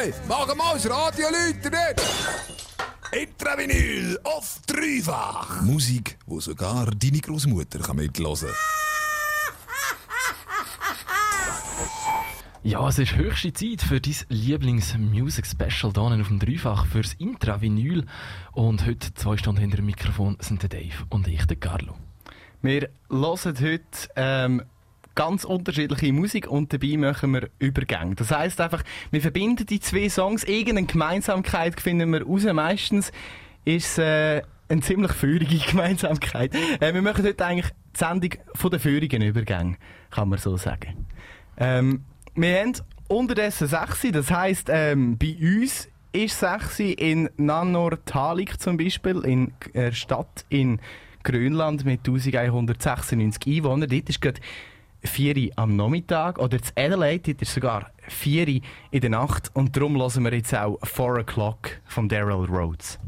Hey, mach mal das Radio Leute nicht! Intravinyl auf dreifach. Musik, wo sogar deine Großmutter kann mitlosen. Ja, es ist höchste Zeit für dein Lieblings-Music-Special hier auf dem Dreifach fürs Intravinyl. Und heute zwei Stunden hinter dem Mikrofon sind der Dave und ich, der Carlo. Wir hören heute ähm, ganz unterschiedliche Musik und dabei machen wir Übergänge. Das heisst einfach, wir verbinden die zwei Songs, irgendeine Gemeinsamkeit finden wir raus. Meistens ist es äh, eine ziemlich feurige Gemeinsamkeit. Äh, wir machen heute eigentlich die Sendung von den feurigen Übergängen, kann man so sagen. Ähm, wir haben unterdessen 6, das heisst, ähm, bei uns ist 6 in Nanortalik zum Beispiel, in einer Stadt in Grönland mit 1196 Einwohnern. Dort ist gerade 4 Uhr am Nachmittag oder zu Adelaide ist sogar 4 Uhr in der Nacht und darum hören wir jetzt auch 4 O'Clock von Daryl Rhodes.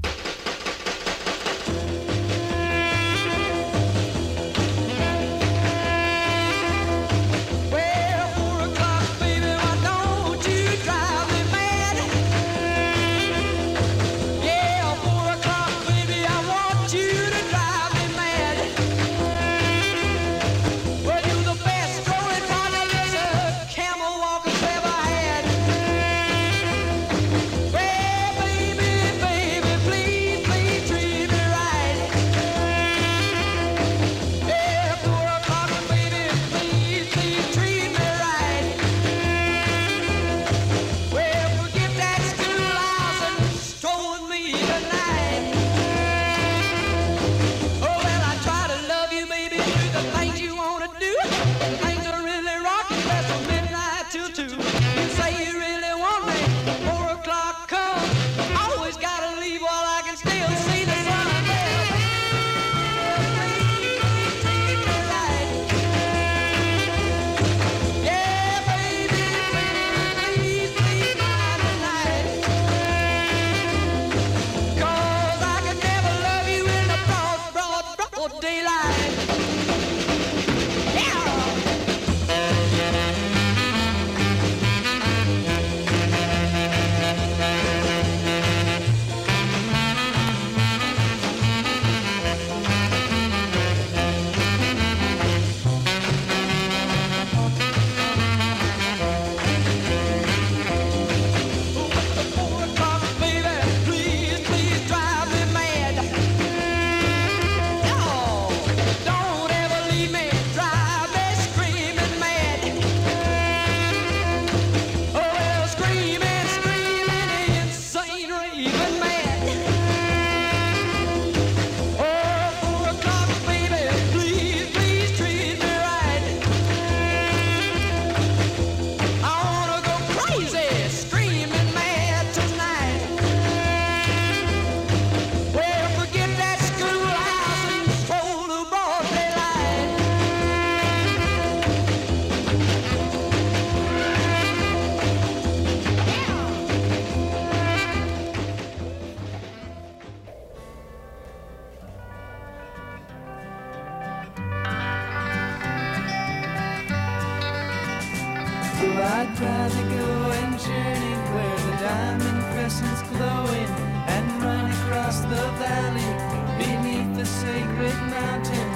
So I'd rather go and journey where the diamond crescent's glowing and run across the valley beneath the sacred mountain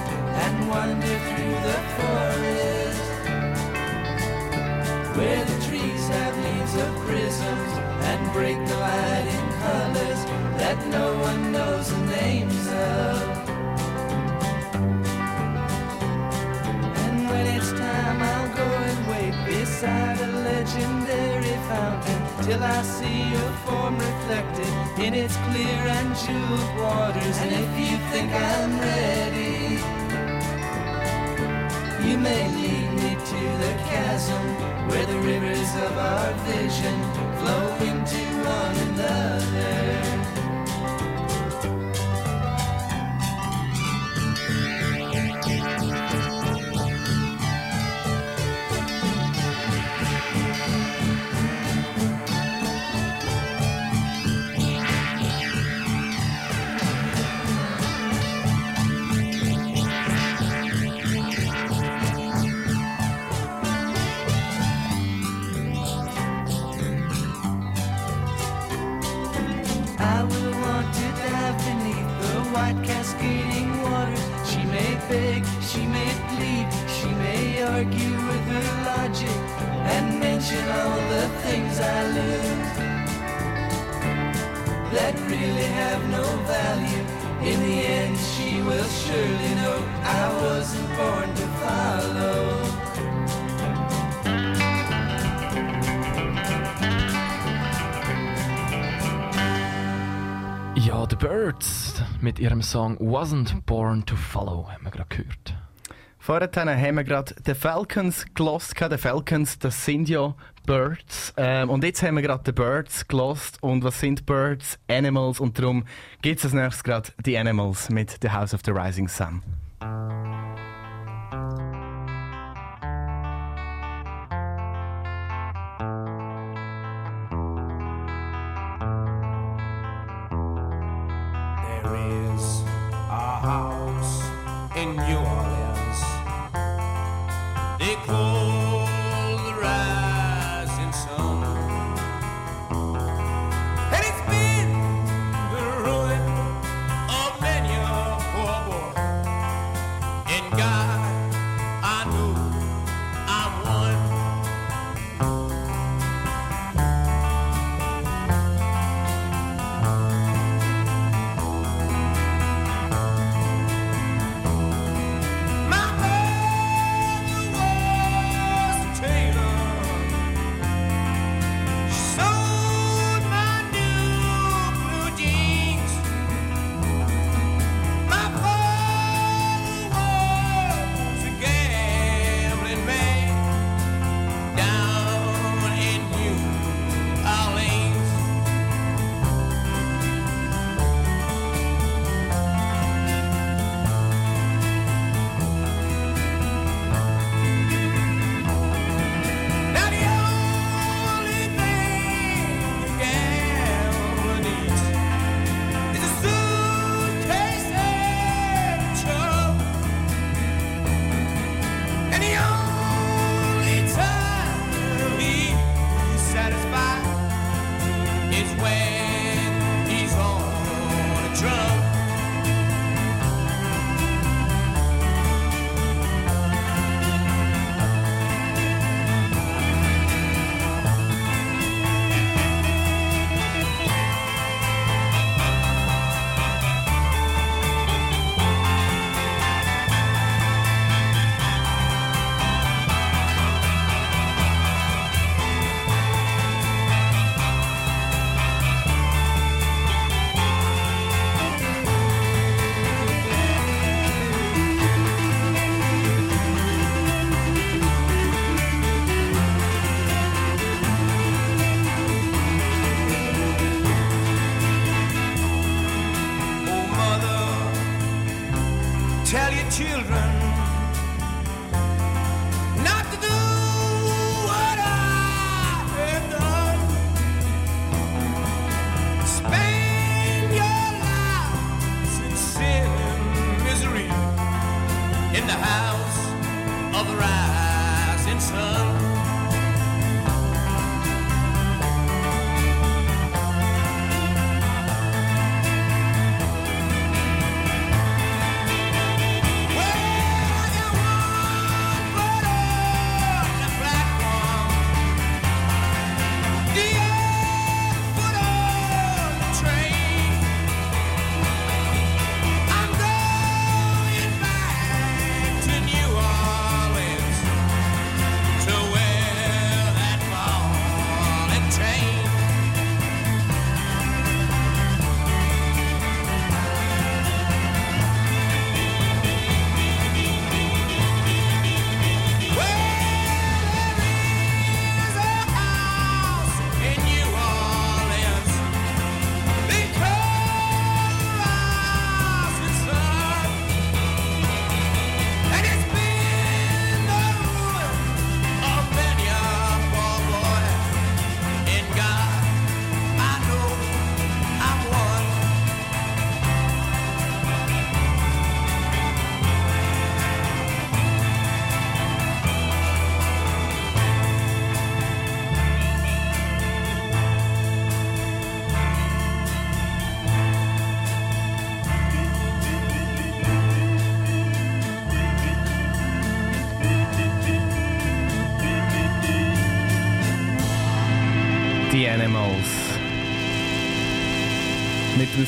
and wander through the forest where the trees have leaves of prisms and break the light in colors that no one knows the names of. till I see your form reflected in its clear and jeweled waters. And if you think I'm ready, you may lead me to the chasm where the rivers of our vision flow into one another. Ihrem Song Wasn't Born to Follow haben wir gerade gehört. Vorher haben wir gerade The Falcons gelost. The Falcons, das sind ja Birds. Ähm, und jetzt haben wir gerade The Birds gelost. Und was sind Birds? Animals. Und darum gibt es als nächstes gerade die Animals mit The House of the Rising Sun. house in New Orleans. They closed.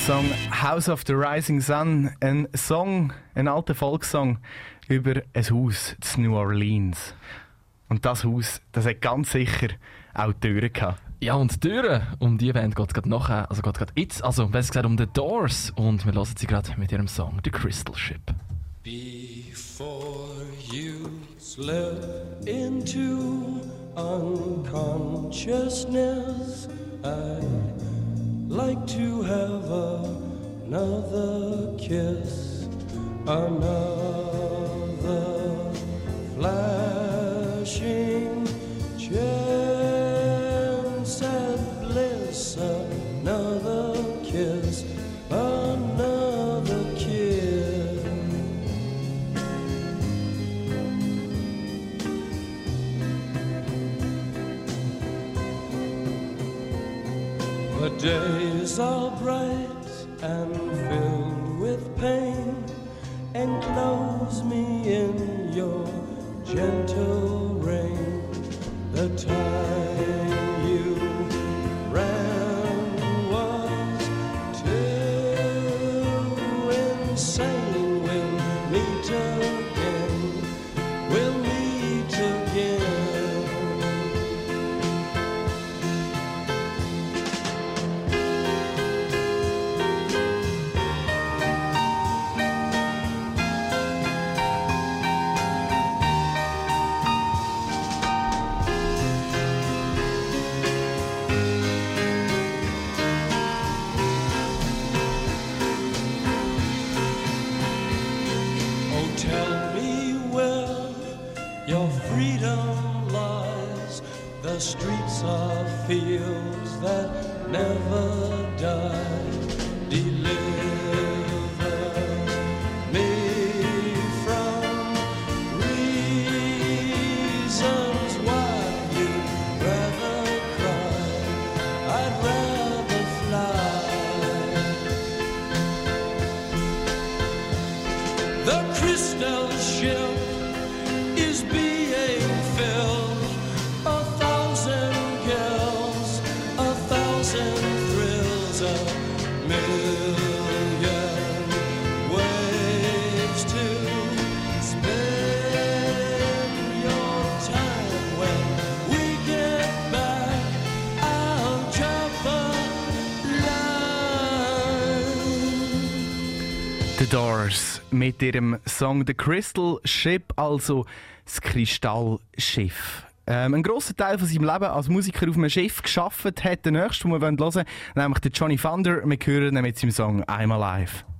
Song House of the Rising Sun. Ein Song, ein alter Volkssong über ein Haus in New Orleans. Und das Haus, das hat ganz sicher auch Türen gehabt. Ja, und Türen, um die Band geht es gerade nachher, also geht gerade jetzt, also besser gesagt um The Doors. Und wir hören sie gerade mit ihrem Song The Crystal Ship. Before you slip into unconsciousness, I'd like to have another kiss, another flashing chance at bliss, another The days are bright and filled with pain. Enclose me in your gentle rain. The time mit ihrem Song The Crystal Ship, also das Kristallschiff. Ähm, ein grosser Teil von seinem Leben als Musiker auf einem Schiff geschafft hat. Der nächste, den wir hören wollen, nämlich der Johnny Thunder. Wir hören ihn mit seinem Song I'm Alive.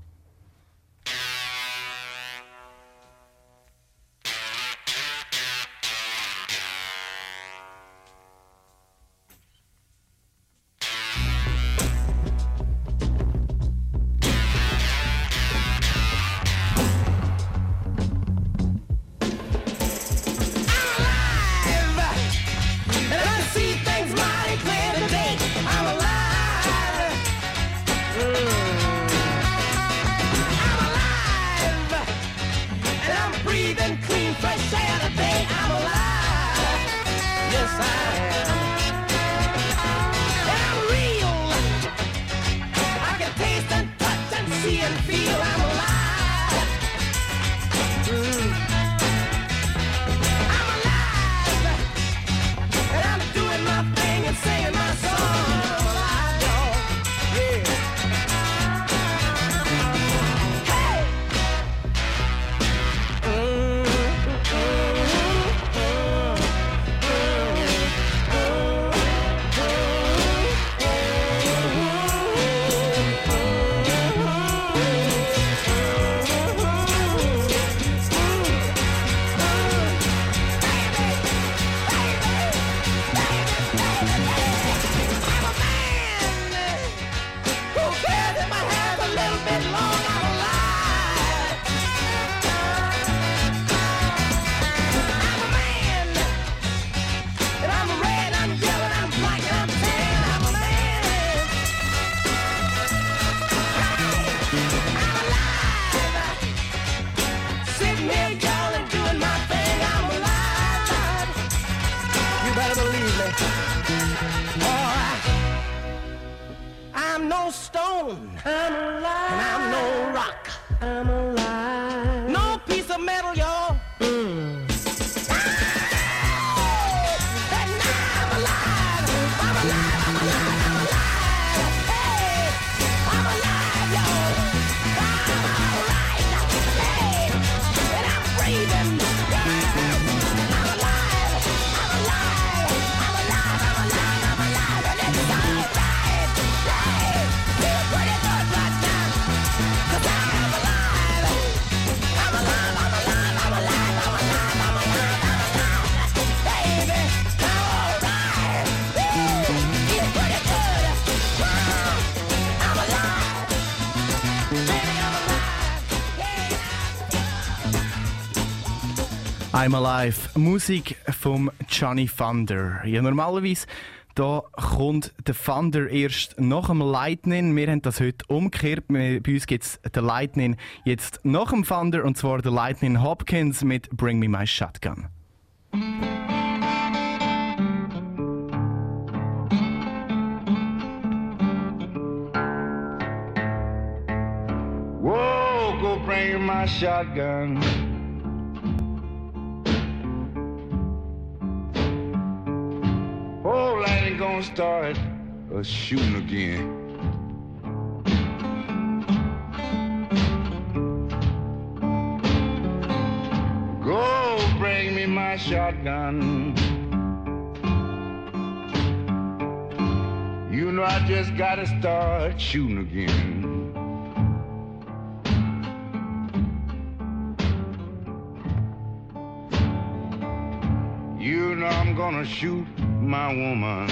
Stone. I'm alive. And I'm no rock. I'm alive. No piece of metal, I'm Alive. Musik vom Johnny Thunder. Ja, normalerweise da kommt der Thunder erst nach dem Lightning. Wir haben das heute umgekehrt. Bei uns gibt es den Lightning jetzt nach dem Thunder und zwar der Lightning Hopkins mit Bring Me My Shotgun. Whoa, go bring my shotgun. Oh, lightning gonna start a shooting again. Go bring me my shotgun. You know I just gotta start shooting again. You know I'm gonna shoot my woman.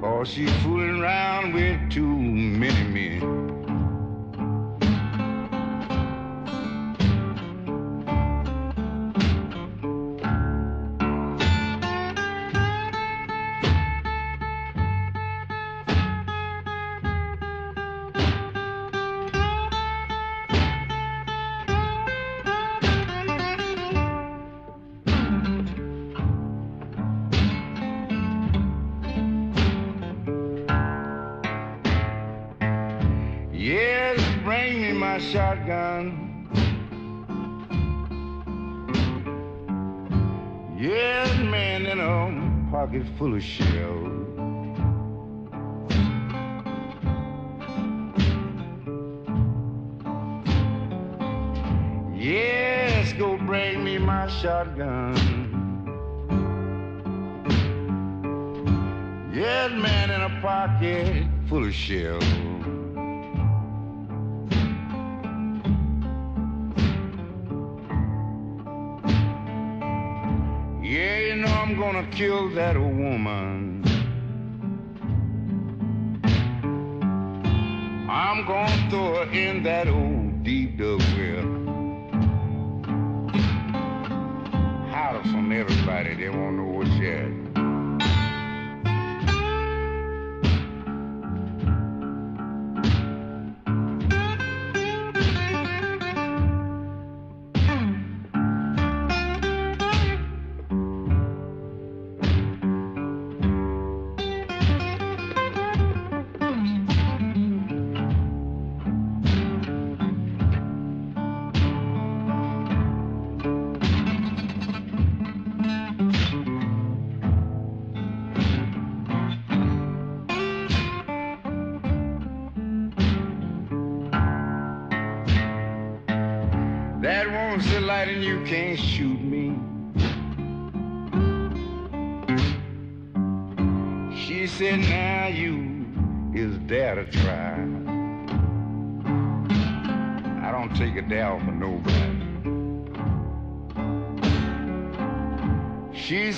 Cause she's fooling around with too many men. Full of shells. Yes, go bring me my shotgun. Yes, man, in a pocket full of shells. I'm kill that woman. I'm gonna throw her in that old deep dug well. Holler from everybody, they won't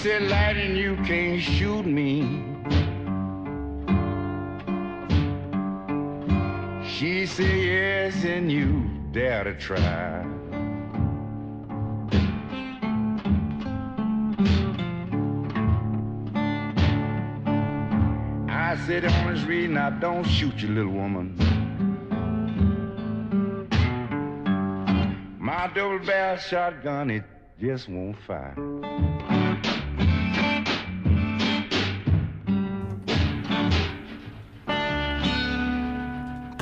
said, light and you can't shoot me. She said, yes, and you dare to try. I said, honest reason, I don't shoot you, little woman. My double barrel shotgun, it just won't fire.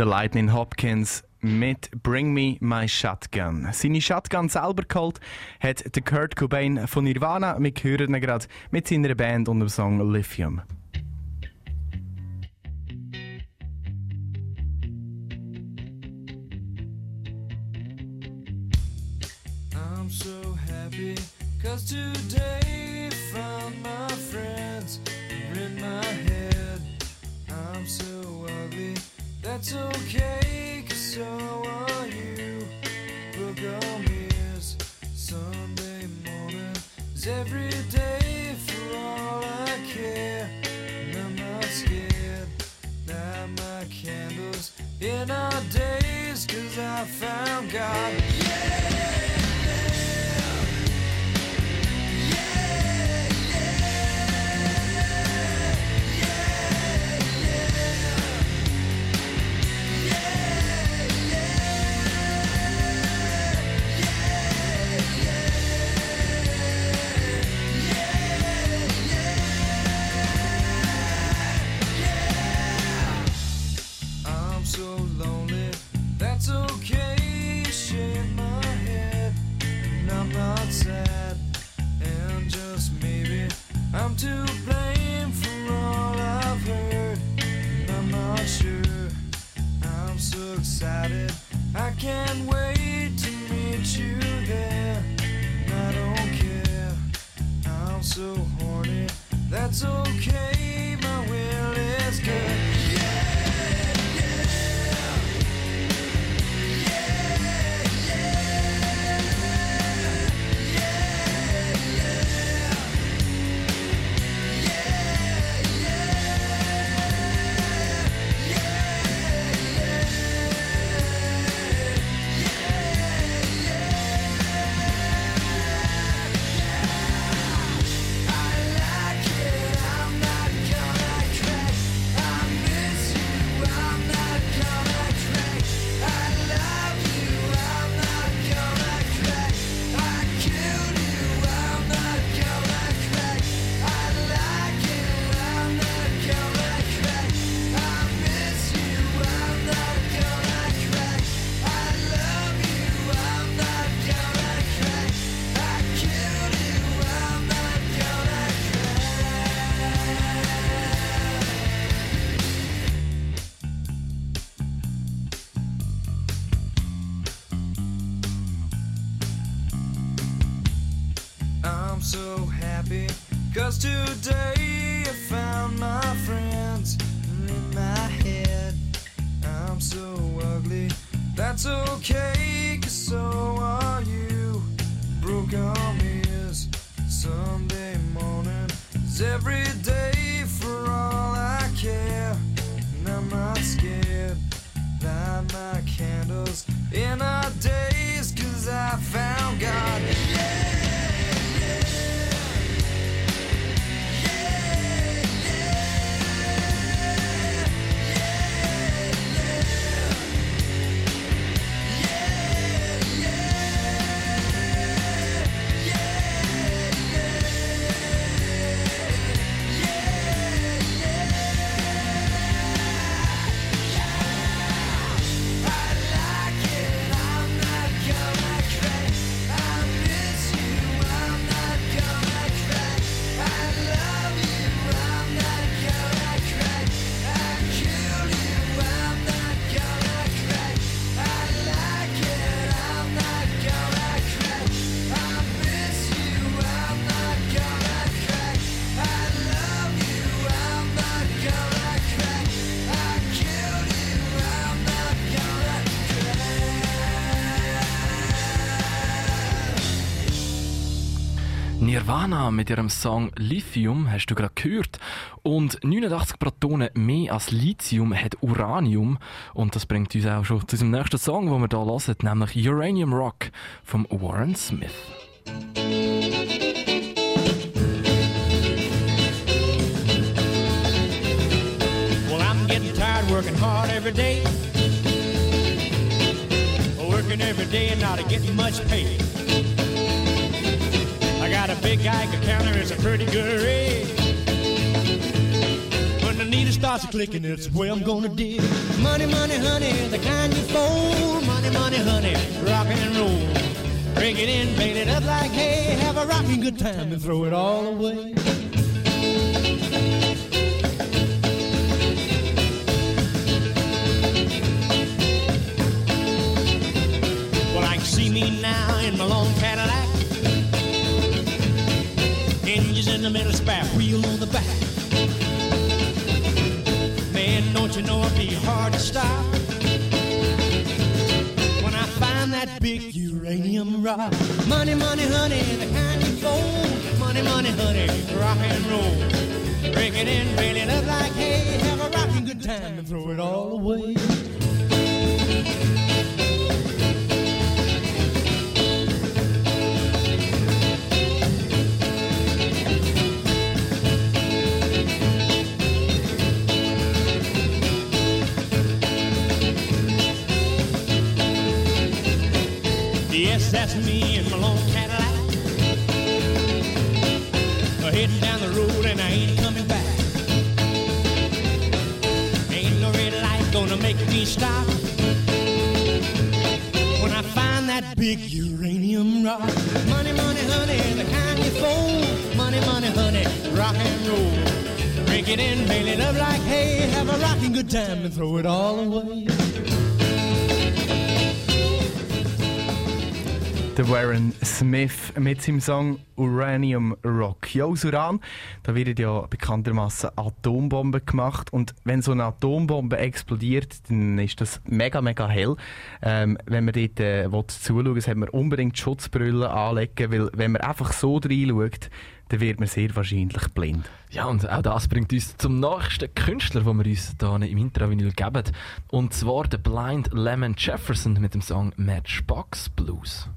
Der Lightning Hopkins mit Bring Me My Shotgun. Seine Shotgun selber geholt hat der Kurt Cobain von Nirvana. Wir hören ihn gerade mit seiner Band und dem Song Lithium. I'm so happy cause today that's okay, cause so are you. Book Sunday every day for all I care. And I'm not scared, light my candles in our days, cause I found God. can we Nirvana mit ihrem Song Lithium hast du gerade gehört. Und 89 Protonen mehr als Lithium hat Uranium. Und das bringt uns auch schon zu unserem nächsten Song, den wir hier hören, nämlich Uranium Rock von Warren Smith. Well, I'm getting tired working hard every day. Working every day and not getting much pay. Big Geiger counter, it's a pretty good rate. Putting needle starts clicking, it's the way I'm gonna dig. Money, money, honey, the kind you fold. Money, money, honey, rock and roll. Break it in, paint it up like hay. Have a rocking good time and throw it all away. Rock. Money, money, honey, the kind you fold. Money, money, honey, rock and roll. Break it in, bail it up like hay. Have a rocking good time and throw it all away. Heading down the road and I ain't coming back. Ain't no red light gonna make me stop. When I find that big uranium rock. Money, money, honey, the kind you fold. Money, money, honey, rock and roll. Drink it in, bail it up like hay. Have a rocking good time and throw it all away. Der Warren Smith mit seinem Song Uranium Rock. Ja, aus Uran, da werden ja bekanntermaßen Atombomben gemacht und wenn so eine Atombombe explodiert, dann ist das mega, mega hell. Ähm, wenn man dort äh, zuschauen will, sollte man unbedingt Schutzbrille anlegen, weil wenn man einfach so reinschaut, dann wird man sehr wahrscheinlich blind. Ja, und auch das bringt uns zum nächsten Künstler, den wir uns hier im Intravinyl geben. Und zwar der Blind Lemon Jefferson mit dem Song Matchbox Blues.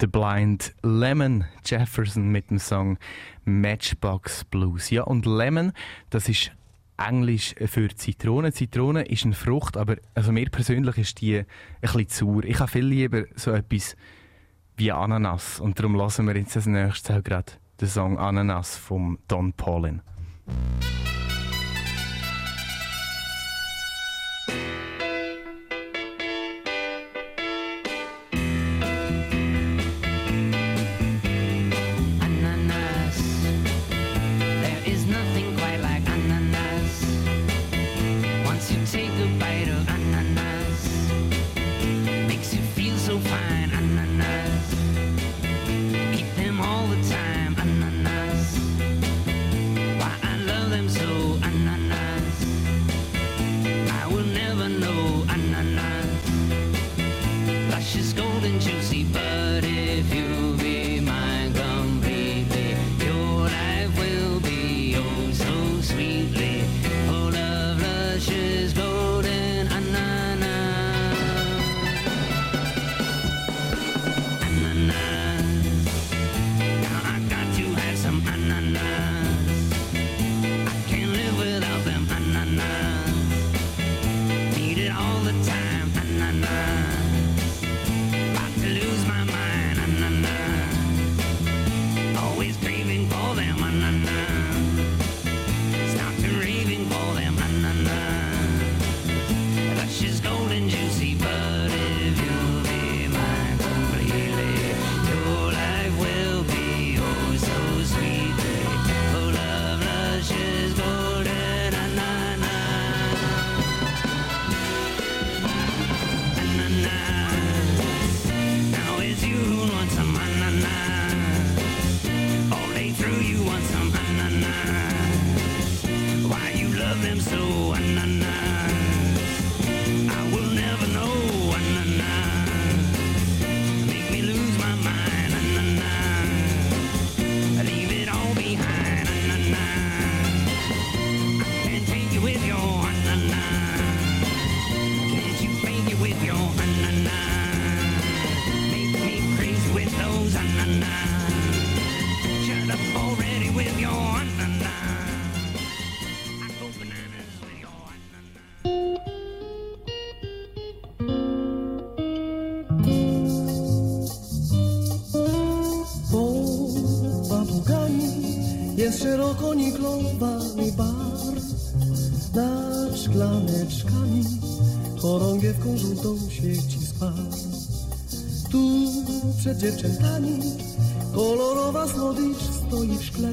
The Blind Lemon Jefferson mit dem Song Matchbox Blues. Ja, und Lemon, das ist Englisch für Zitrone. Zitrone ist eine Frucht, aber also mir persönlich ist die ein bisschen sauer. Ich habe viel lieber so etwas wie Ananas. Und darum lassen wir jetzt als nächstes auch gerade den Song Ananas von Don Paulin. Dziewczętami. Kolorowa słodycz stoi w szkle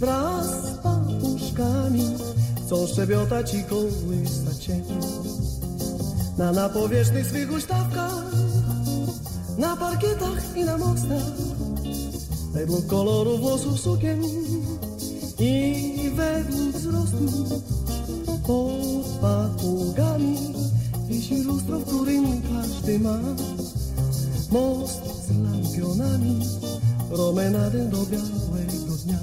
Wraz z papuszkami. Chcą szczebiotać i kołysać się Na napowierzchnych swych ustawkach na parkietach i na mostach. Według koloru włosów sukien I według wzrostu Promenadę do białego dnia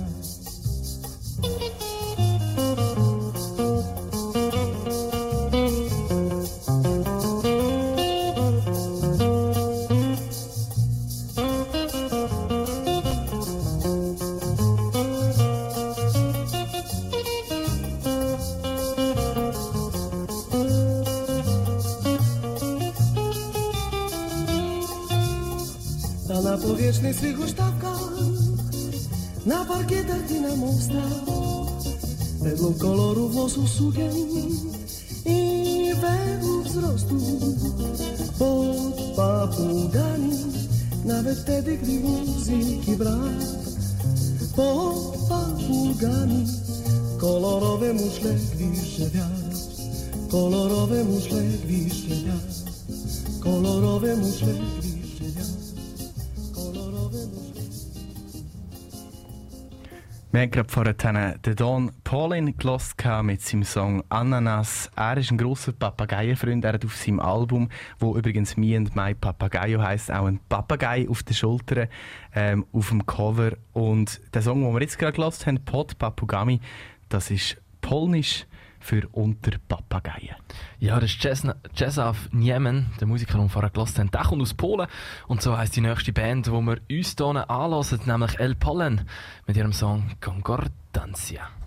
mostach Według koloru włosów sukien I według wzrostu. Pod papugami Nawet wtedy, gdy muzyki brak. Pod papugami Kolorowe muszle gwizdże wiatr. Kolorowe muszle gwizdże wiatr. Kolorowe muszle gwizdże Wir haben gerade vorhin den Don Paulin gelost mit seinem Song Ananas. Er ist ein grosser Papageienfreund. Er hat auf seinem Album, wo übrigens Me and My Papagayo heißt, auch ein Papagei auf der Schulter ähm, auf dem Cover. Und der Song, den wir jetzt gerade gelost haben, Pod Papugami, das ist polnisch für unter Papageien. Ja, das ist Jazz, Jazzav Niemen, der Musiker, den wir vorher haben. Der kommt aus Polen. Und so heisst die nächste Band, die wir uns hier anhören, nämlich El Pollen mit ihrem Song Concordancia.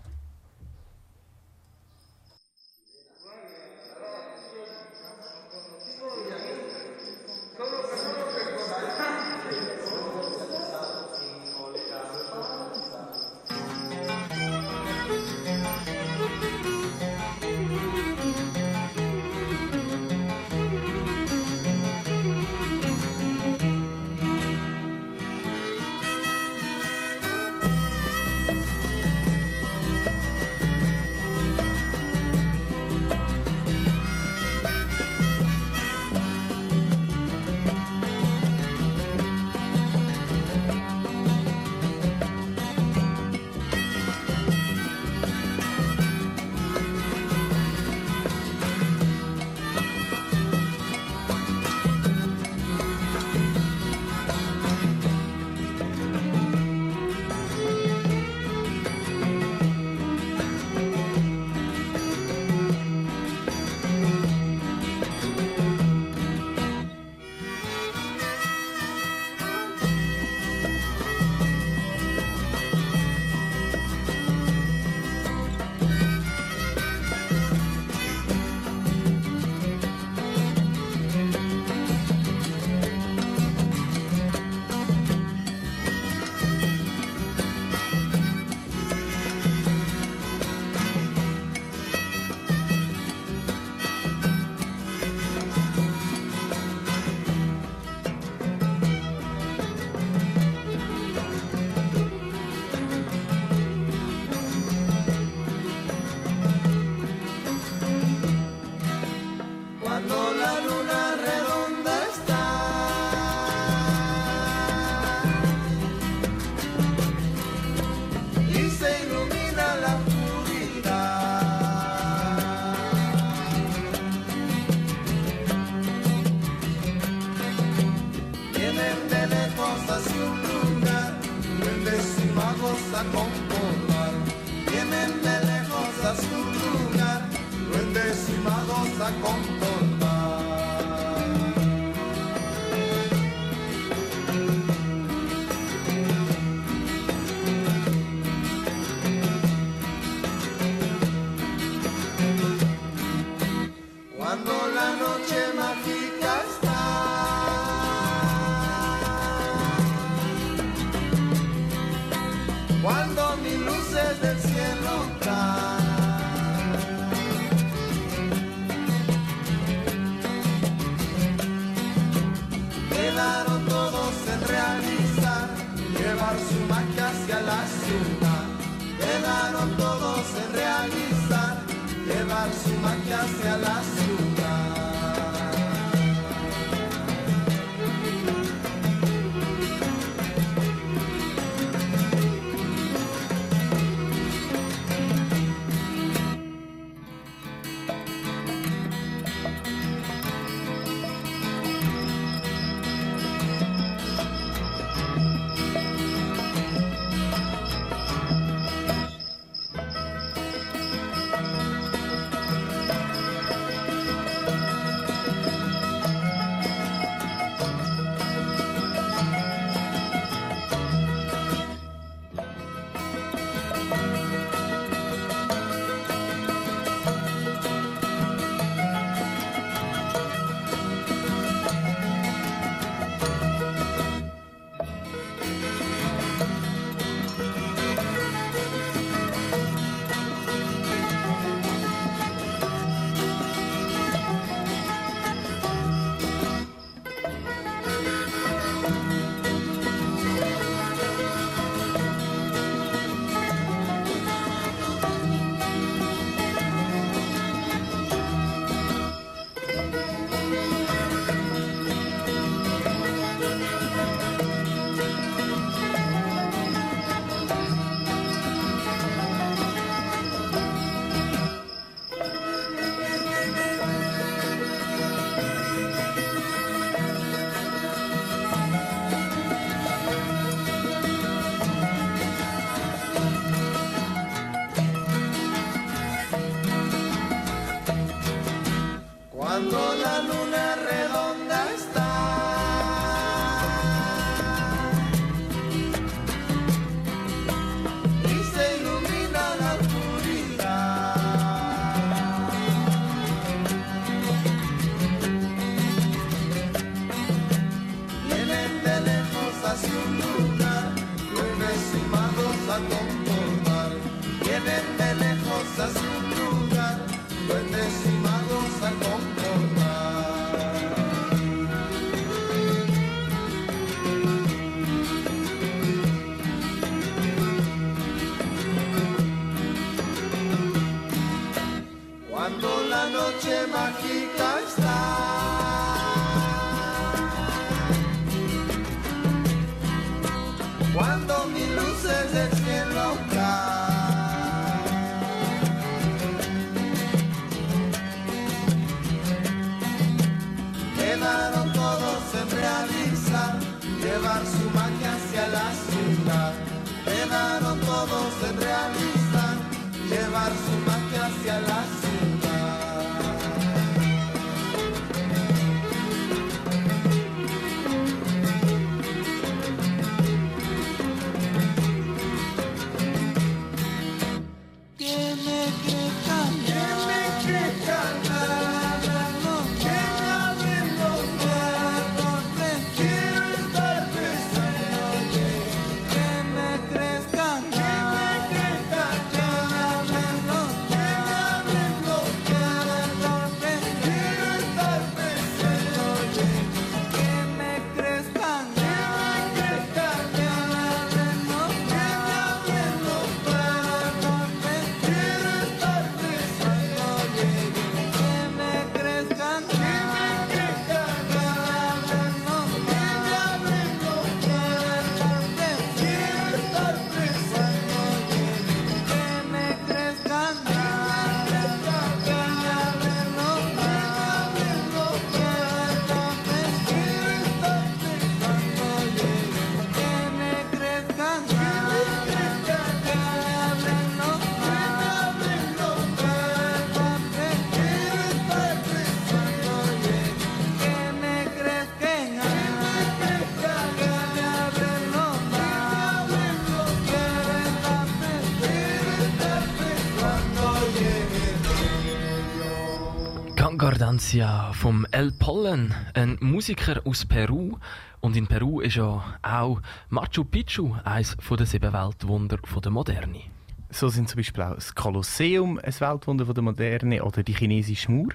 Ardancia vom El Pollen, ein Musiker aus Peru. Und in Peru ist ja auch Machu Picchu eines der sieben Weltwunder der Moderne. So sind zum Beispiel auch das Kolosseum ein Weltwunder der Moderne oder die chinesische Mauer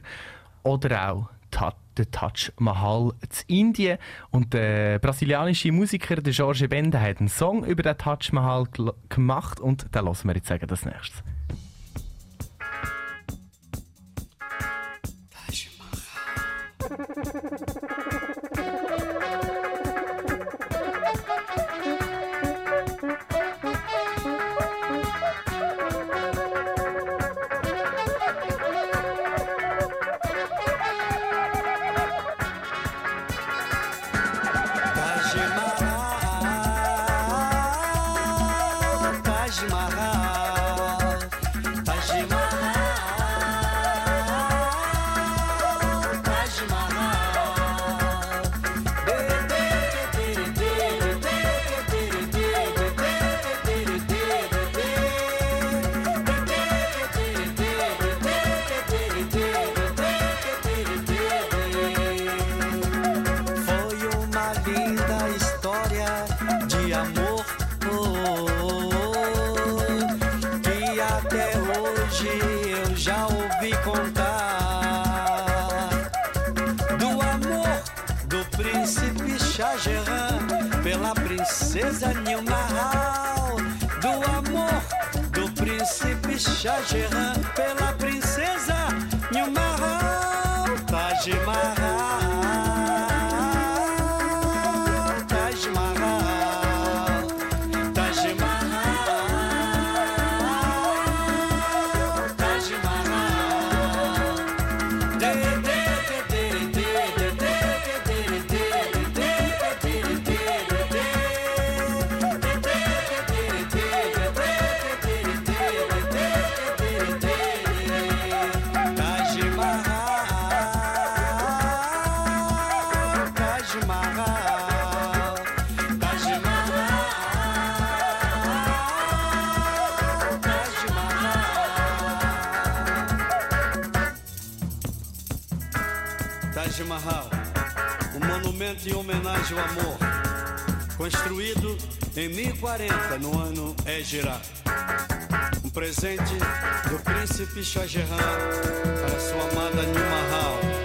oder auch der Taj Mahal in Indien. Und der brasilianische Musiker der Jorge Benda hat einen Song über den Taj Mahal gemacht und den lassen wir jetzt sagen das nächstes. Taj Mahal, um monumento em homenagem ao amor, construído em 1040 no ano Égira. Um presente do príncipe Shah Jahan para sua amada Nilmahal.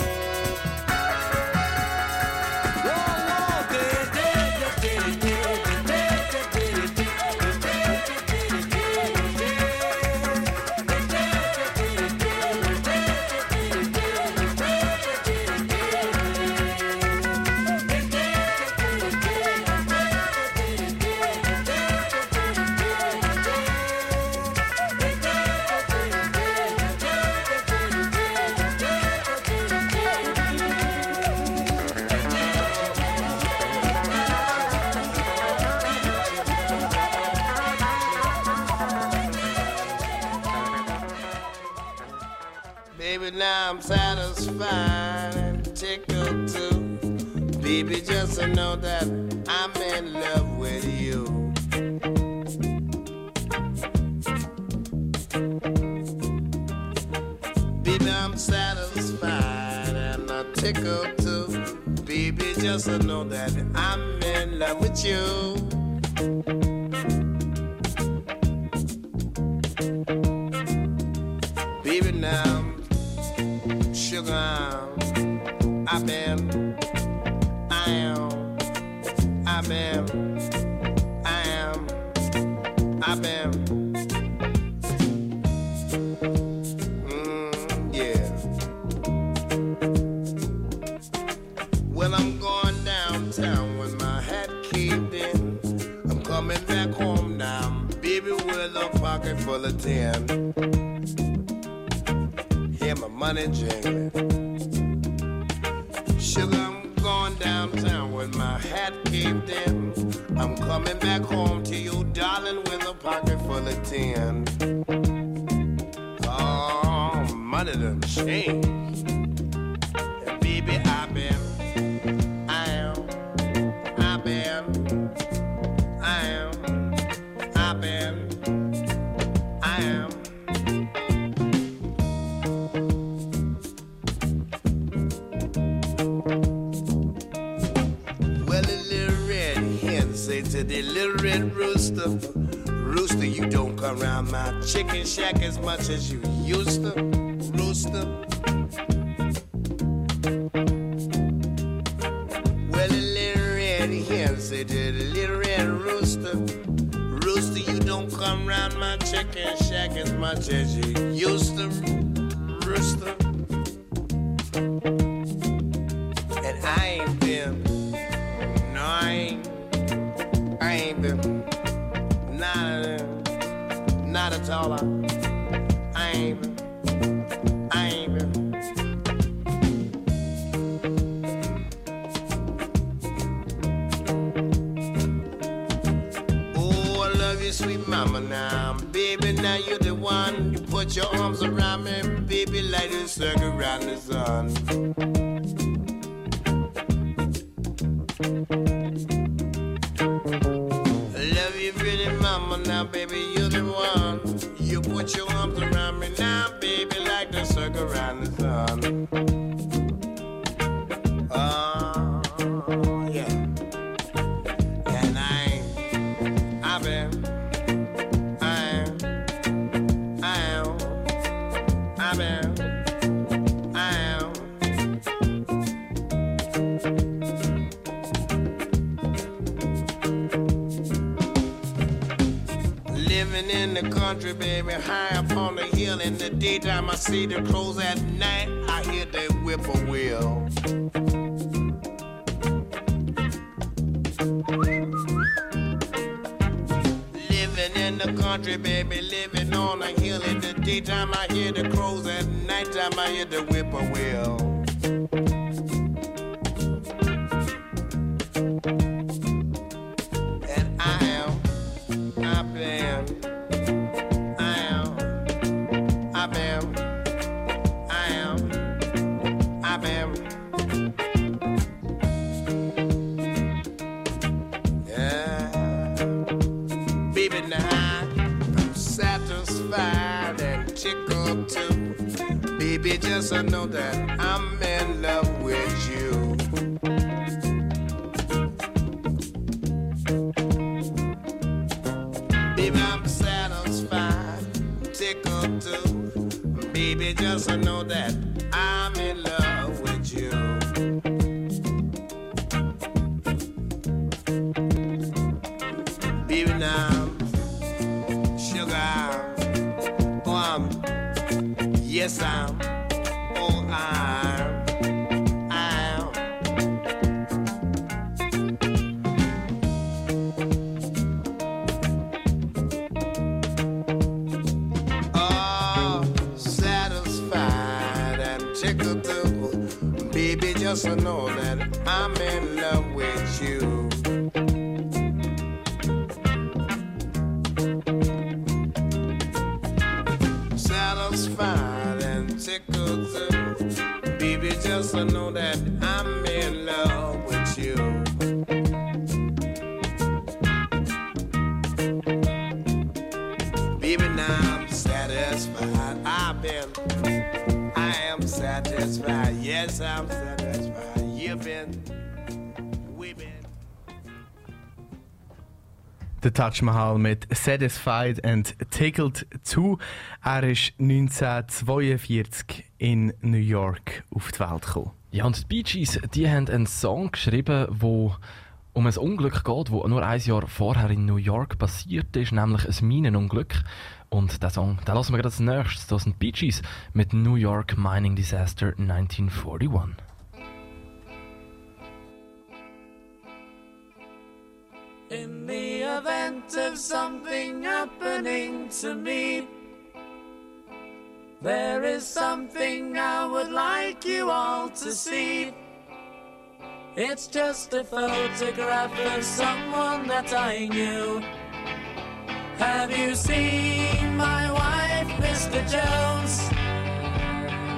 Put your arms around me now, baby, like the circle around the see the crows. At night, I hear the whippoorwill. Living in the country, baby, living on a hill. In the daytime, I hear the crows. At nighttime, I hear the whippoorwill. Der Taj Mahal mit Satisfied and Tickled 2. Er ist 1942 in New York auf die Welt gekommen. Ja, und die Bee Gees, die haben einen Song geschrieben, wo um ein Unglück geht, wo nur ein Jahr vorher in New York passiert ist, nämlich ein Minenunglück. Und der Song, den lassen wir gerade als nächstes. Das sind Bee Gees mit New York Mining Disaster 1941. In the event of something happening to me, there is something I would like you all to see. It's just a photograph of someone that I knew. Have you seen my wife, Mr. Jones?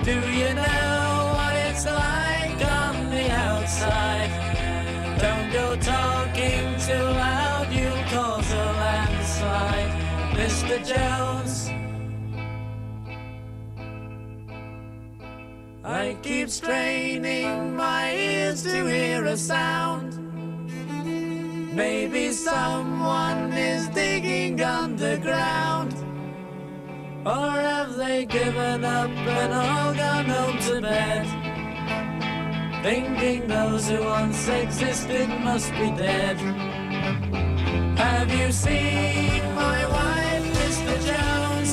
Do you know what it's like on the outside? Don't go talking too loud, you'll cause a landslide, Mr. Jones. I keep straining my ears to hear a sound. Maybe someone is digging underground. Or have they given up and all gone home to bed? Thinking those who once existed must be dead. Have you seen my wife, Mr. Jones?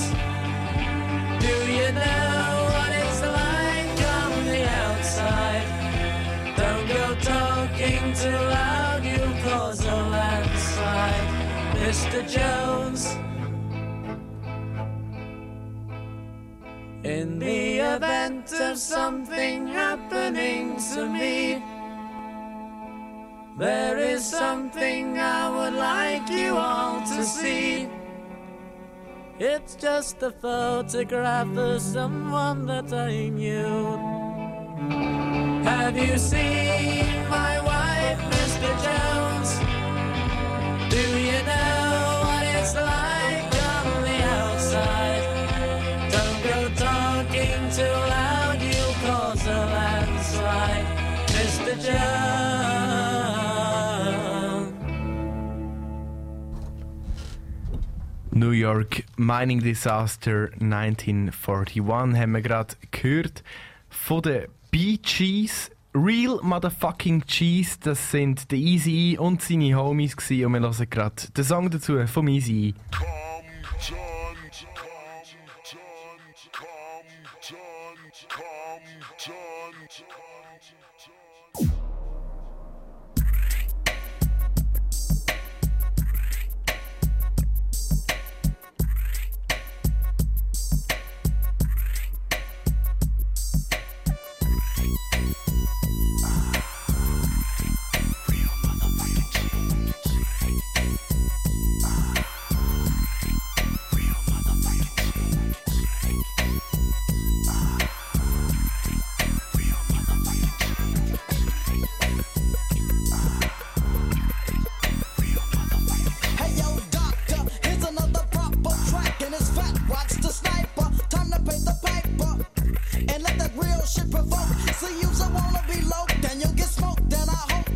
Do you know what it's like on the outside? Don't go talking too loud, you'll cause a landslide, Mr. Jones. In the event of something happening to me, there is something I would like you all to see. It's just a photograph of someone that I knew. Have you seen my wife, Mr. Jones? New York Mining Disaster 1941 haben wir gerade gehört. Von den Bee Gees. Real Motherfucking Cheese, das sind der Easy und seine Homies gewesen. und wir hören gerade den Song dazu vom Easy. -E. real shit provoke. See, you's a wanna be low, then you'll get smoked, then I hope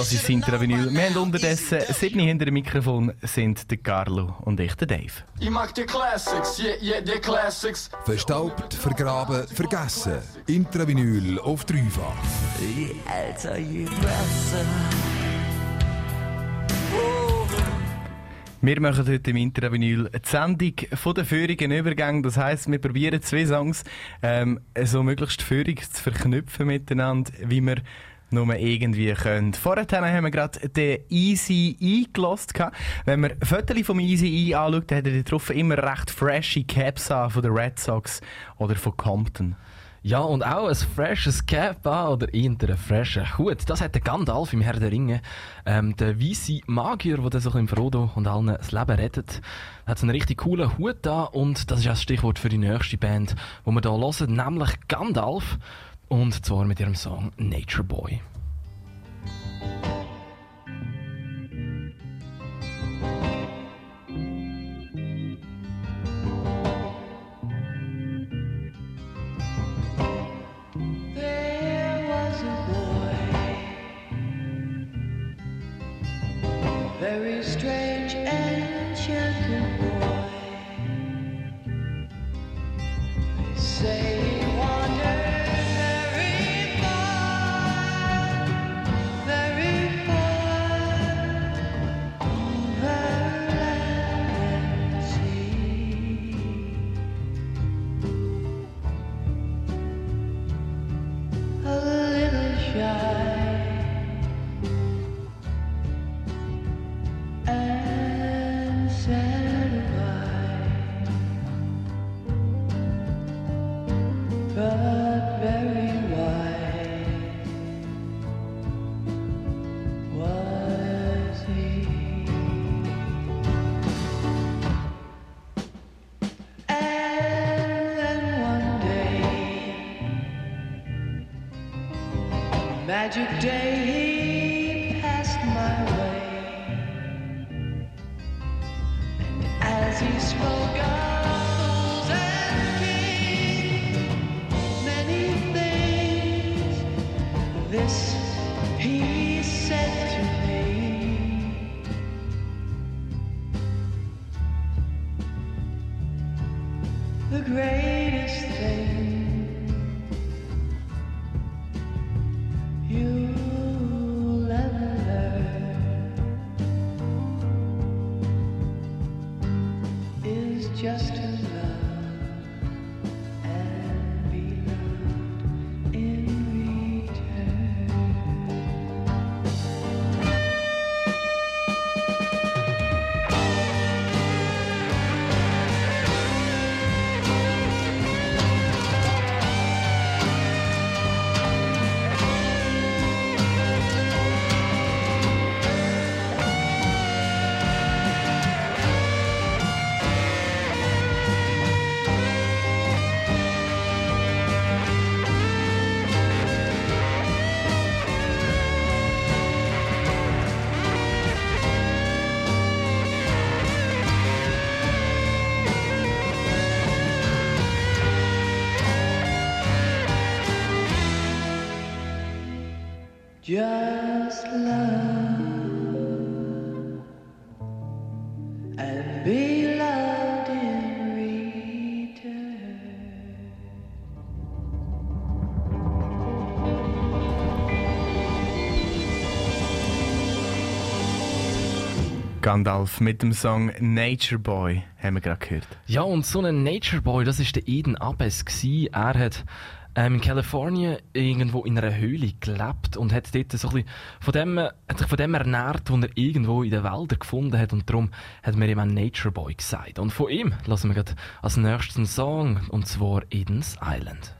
Hörst das Intravinyl. Wir haben unterdessen sieben hinter dem Mikrofon sind der Carlo und ich, der Dave. Ich mag die Classics, yeah, yeah, die Classics. Verstaubt, vergraben, vergessen. Intravinyl auf dreifach. Je älter, je besser. Wir machen heute im Intravinyl eine Sendung von den feurigen Übergängen. Das heisst, wir probieren zwei Songs ähm, so möglichst feurig zu verknüpfen miteinander, wie wir nur irgendwie können. Vorher haben wir gerade den Easy E gelost. Wenn man Fotos vom Easy E anschaut, hat er drauf immer recht freshy Caps an von den Red Sox oder von Compton. Ja, und auch ein freshes Cap an oder eher ein fresher Hut. Das hat der Gandalf im Herr der Ringe. Ähm, der weisse Magier, der so im Frodo und allen das Leben rettet, hat einen richtig coolen Hut da und das ist auch das Stichwort für die nächste Band, wo wir hier hören, nämlich Gandalf. Und zwar mit ihrem Song Nature Boy. Just love and be loved in return. Gandalf mit dem Song Nature Boy haben wir gerade gehört. Ja, und so ein Nature Boy, das ist der Eden Abes gsi. Er hat ähm, in Kalifornien irgendwo in einer Höhle gelebt und hat dort so ein bisschen von dem, hat sich von dem ernährt, was er irgendwo in den Wäldern gefunden hat und darum hat man ihm einen Nature Boy gesagt. Und von ihm lassen wir gerade als nächsten Song und zwar Eden's Island.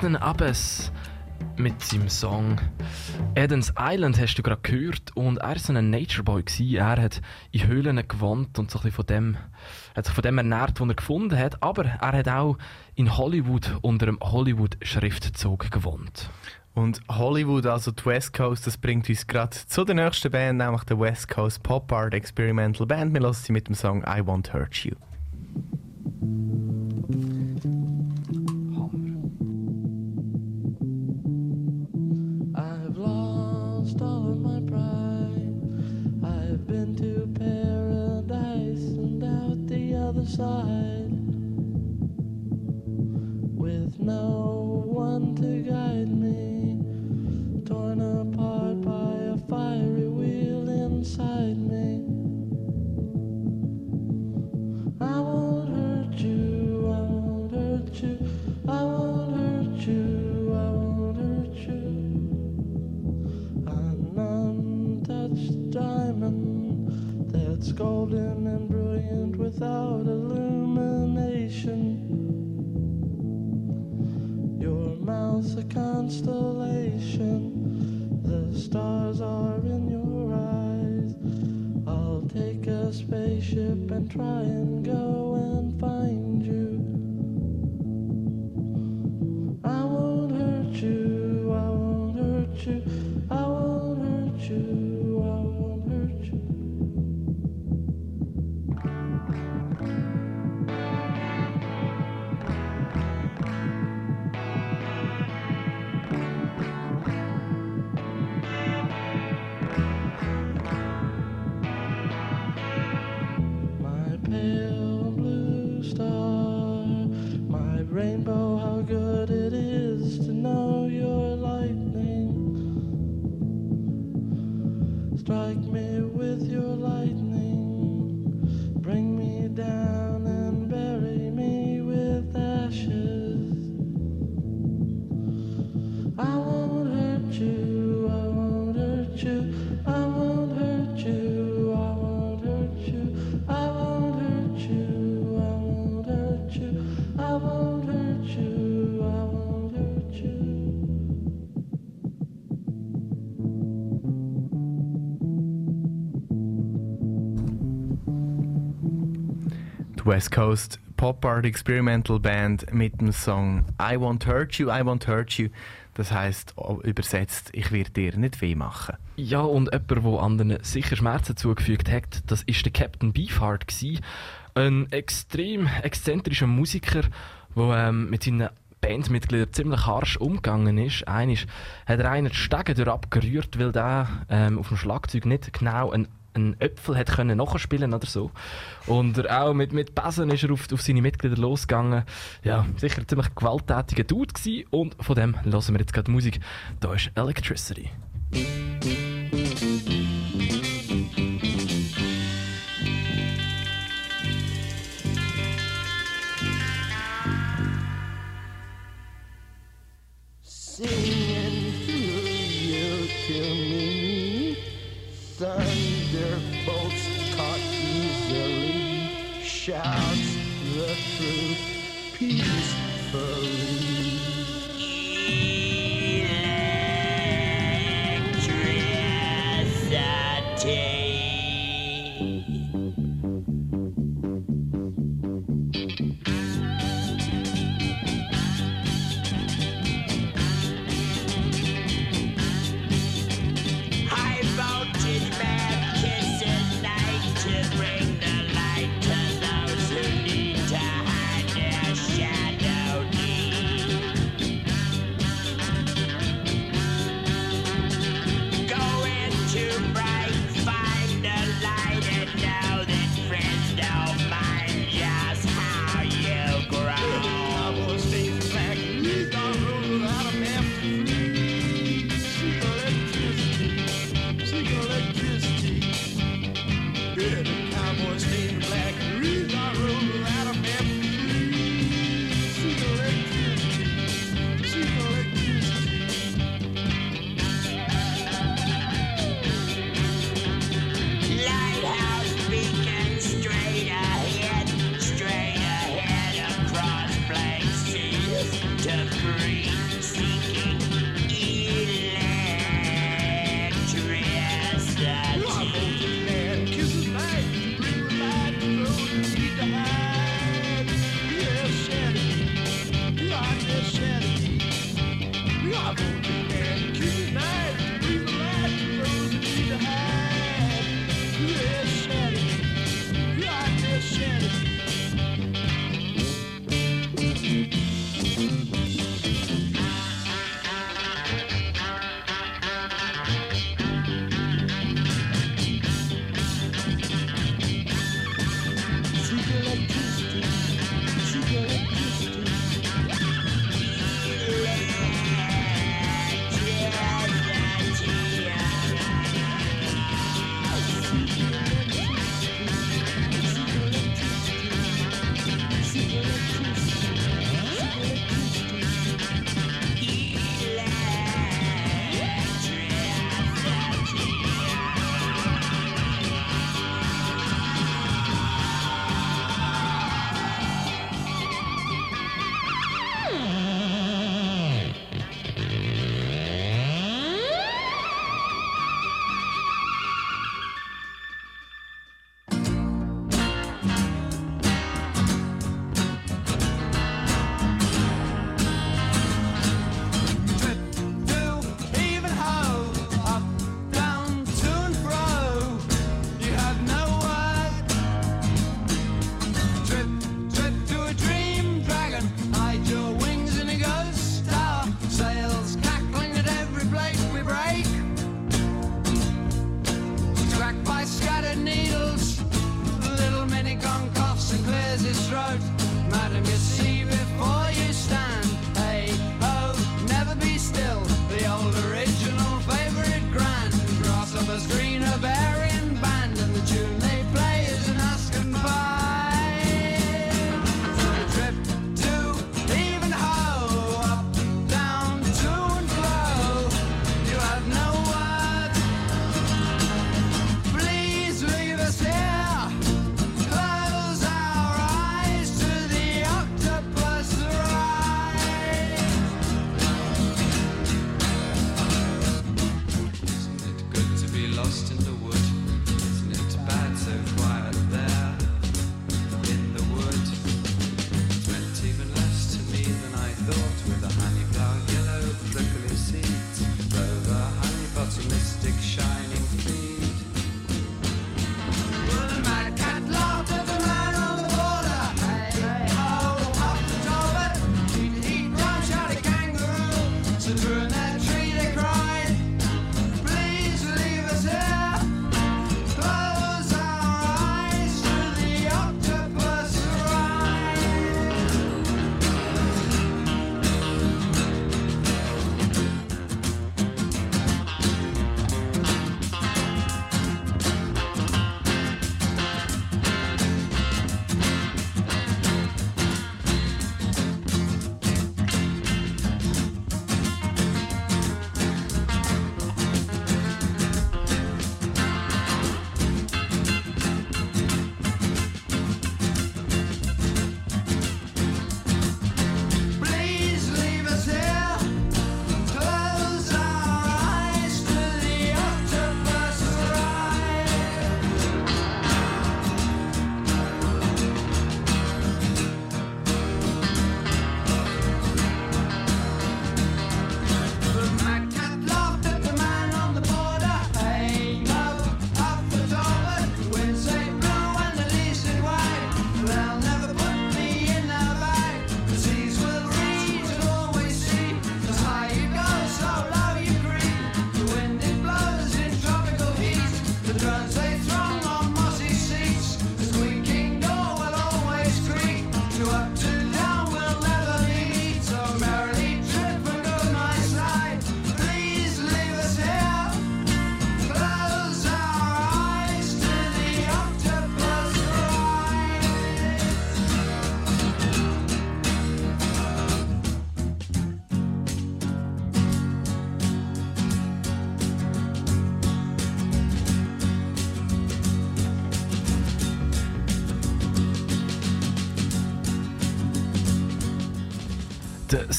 Eden Abbas mit seinem Song Eden's Island hast du gerade gehört und er war so ein Nature Boy. Gewesen. Er hat in Höhlen gewohnt und so ein von dem, hat sich von dem ernährt, was er gefunden hat. Aber er hat auch in Hollywood unter einem Hollywood-Schriftzug gewohnt. Und Hollywood, also die West Coast, das bringt uns gerade zu der nächsten Band, nämlich der West Coast Pop Art Experimental Band. Wir hören sie mit dem Song I Won't Hurt You. West Coast Pop Art Experimental Band mit dem Song I Won't Hurt You, I Won't Hurt You. Das heisst übersetzt, ich werde dir nicht weh machen. Ja, und jemand, der anderen sicher Schmerzen zugefügt hat, das ist der Captain Beefheart. Gewesen. Ein extrem exzentrischer Musiker, der ähm, mit seinen Bandmitgliedern ziemlich harsch umgegangen ist. Eines hat er einen die Stege abgerührt, weil der ähm, auf dem Schlagzeug nicht genau ein einen Äpfel hat können nachspielen oder so. Und er auch mit, mit Besen ist er auf, auf seine Mitglieder losgegangen. Ja, sicher ein ziemlich gewalttätiger Dude gewesen. Und von dem hören wir jetzt gerade Musik. Da ist Electricity. Singing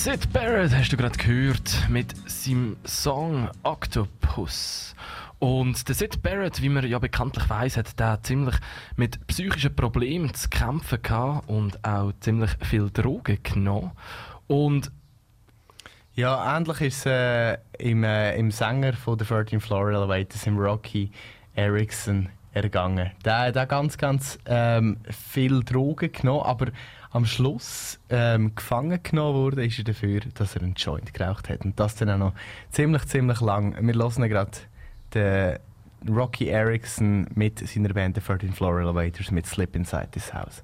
Sid Barrett hast du gerade gehört mit seinem Song Octopus. Und der Sid Barrett, wie man ja bekanntlich weiß, hat da ziemlich mit psychischen Problemen zu kämpfen gehabt und auch ziemlich viel Drogen genommen. Und ja, ähnlich ist es äh, im, äh, im Sänger von The 13 Floor Elevators, im Rocky Erickson, ergangen. Der, hat auch ganz, ganz ähm, viel Drogen genommen, aber am Schluss ähm, gefangen genommen wurde, ist er dafür, dass er einen Joint geraucht hat. Und das dann auch noch ziemlich, ziemlich lang. Wir hören gerade den Rocky Erickson mit seiner Band The 13 Floor Elevators mit Slip Inside This House.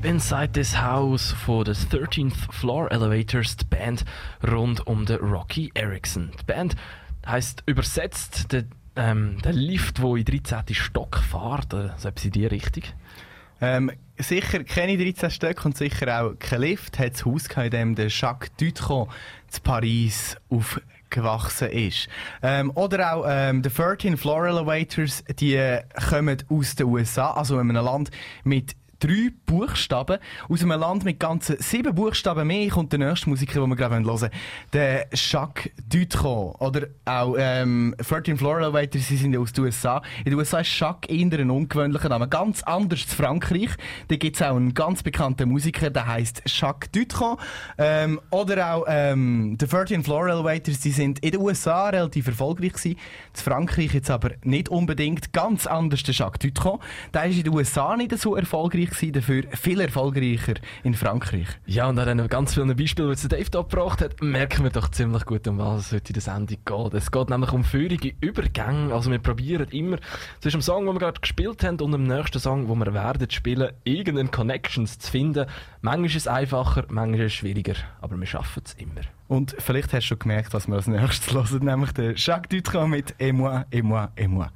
Slip Inside This House von den 13th Floor Elevators, die Band rund um den Rocky Erickson. Die Band heisst übersetzt der, ähm, der Lift, der in 13. Stock fährt, äh, so etwas in die Richtung. Ähm, sicher keine 13 Stück und sicher auch kein Lift hat das Haus gehabt, in dem Jacques Dutron zu Paris aufgewachsen ist. Ähm, oder auch ähm, die 13 Floor Elevators, die äh, kommen aus den USA, also in einem Land mit drei Buchstaben. Aus einem Land mit ganzen sieben Buchstaben mehr kommt der nächste Musiker, den wir gerade hören wollen. Der Jacques Dutron. Oder auch ähm, 13 Floor Elevators, sie sind aus den USA. In den USA ist Jacques eher ein ungewöhnlicher Name. Ganz anders zu Frankreich. Da gibt es auch einen ganz bekannten Musiker, der heißt Jacques Dutron. Ähm, oder auch ähm, die 13 Floor Elevators, die sind in den USA relativ erfolgreich gewesen. In Frankreich jetzt aber nicht unbedingt. Ganz anders der Jacques Dutron. Der ist in den USA nicht so erfolgreich gewesen, dafür viel erfolgreicher in Frankreich. Ja, und an ganz vielen Beispielen, die Dave da gebracht hat, merken wir doch ziemlich gut, um was es heute in der Sendung geht. Es geht nämlich um feurige Übergänge. Also wir probieren immer zwischen dem Song, den wir gerade gespielt haben, und dem nächsten Song, den wir werden spielen, irgendeine Connections zu finden. Manchmal ist es einfacher, manchmal ist es schwieriger, aber wir schaffen es immer. Und vielleicht hast du schon gemerkt, was wir als nächstes hören, nämlich der Jacques Dutron mit Et moi, et moi, et moi.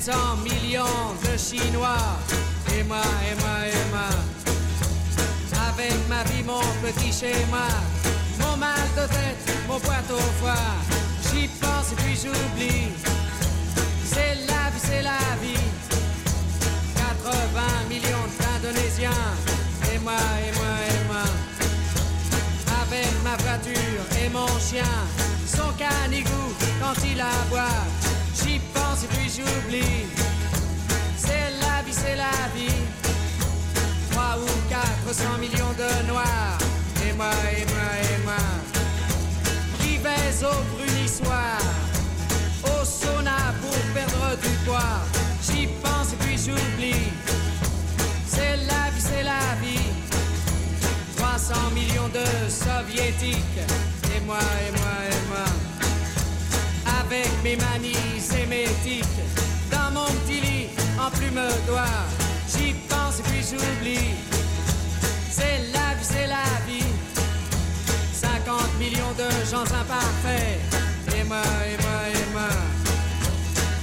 700 millions de Chinois. Et moi, et moi, et moi. Avec ma vie, mon petit schéma. Mon mal de tête, mon poids au foie. J'y pense et puis j'oublie. C'est la vie, c'est la vie. 80 millions d'Indonésiens. Et moi, et moi, et moi. Avec ma voiture et mon chien. Son canigou quand il aboie. C'est la vie, c'est la vie. 3 ou 400 millions de noirs. Et moi, et moi, et moi. Baise au brunissoir. Au sauna pour perdre du poids. J'y pense et puis j'oublie. C'est la vie, c'est la vie. 300 millions de soviétiques. Et moi, et moi, et moi avec mes manies sémétiques mon petit lit en plume d'oie. J'y pense et puis j'oublie. C'est la vie, c'est la vie. 50 millions de gens imparfaits. Et moi, et moi, et moi.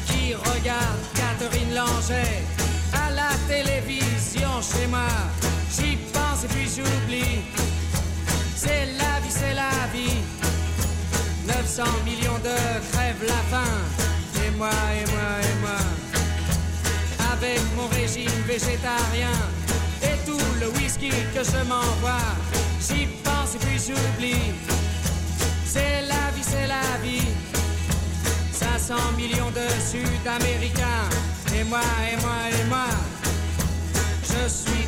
Qui regarde Catherine Langer à la télévision chez moi. J'y pense et puis j'oublie. C'est la vie, c'est la vie. 900 millions de crèvent la faim. Et moi, et moi, et moi. Mon régime végétarien et tout le whisky que je m'envoie. J'y pense et puis j'oublie. C'est la vie, c'est la vie. 500 millions de Sud-Américains. Et moi, et moi, et moi. Je suis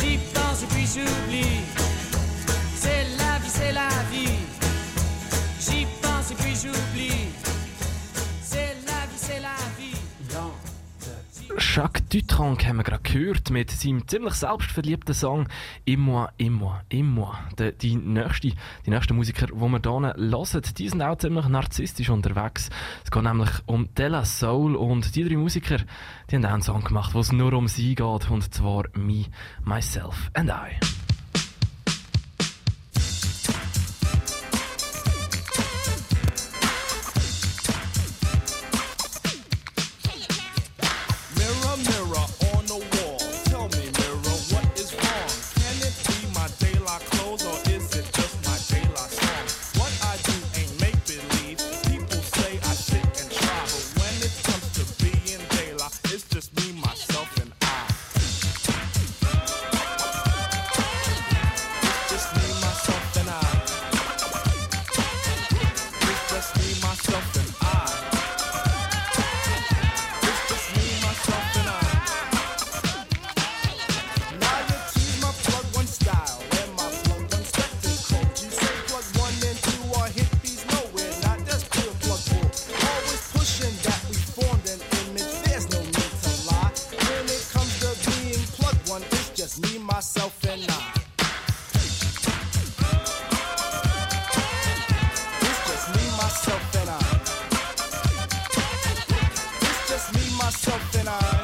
cheap danse, puis j'oublie. Jacques Dutronc haben wir gerade gehört mit seinem ziemlich selbstverliebten Song «Immer, immer, immer». Der, die, nächste, die nächsten Musiker, die wir hier hören, die sind auch ziemlich narzisstisch unterwegs. Es geht nämlich um Della Soul und die drei Musiker, die haben auch einen Song gemacht, wo es nur um sie geht, und zwar «Me, Myself and I». something I.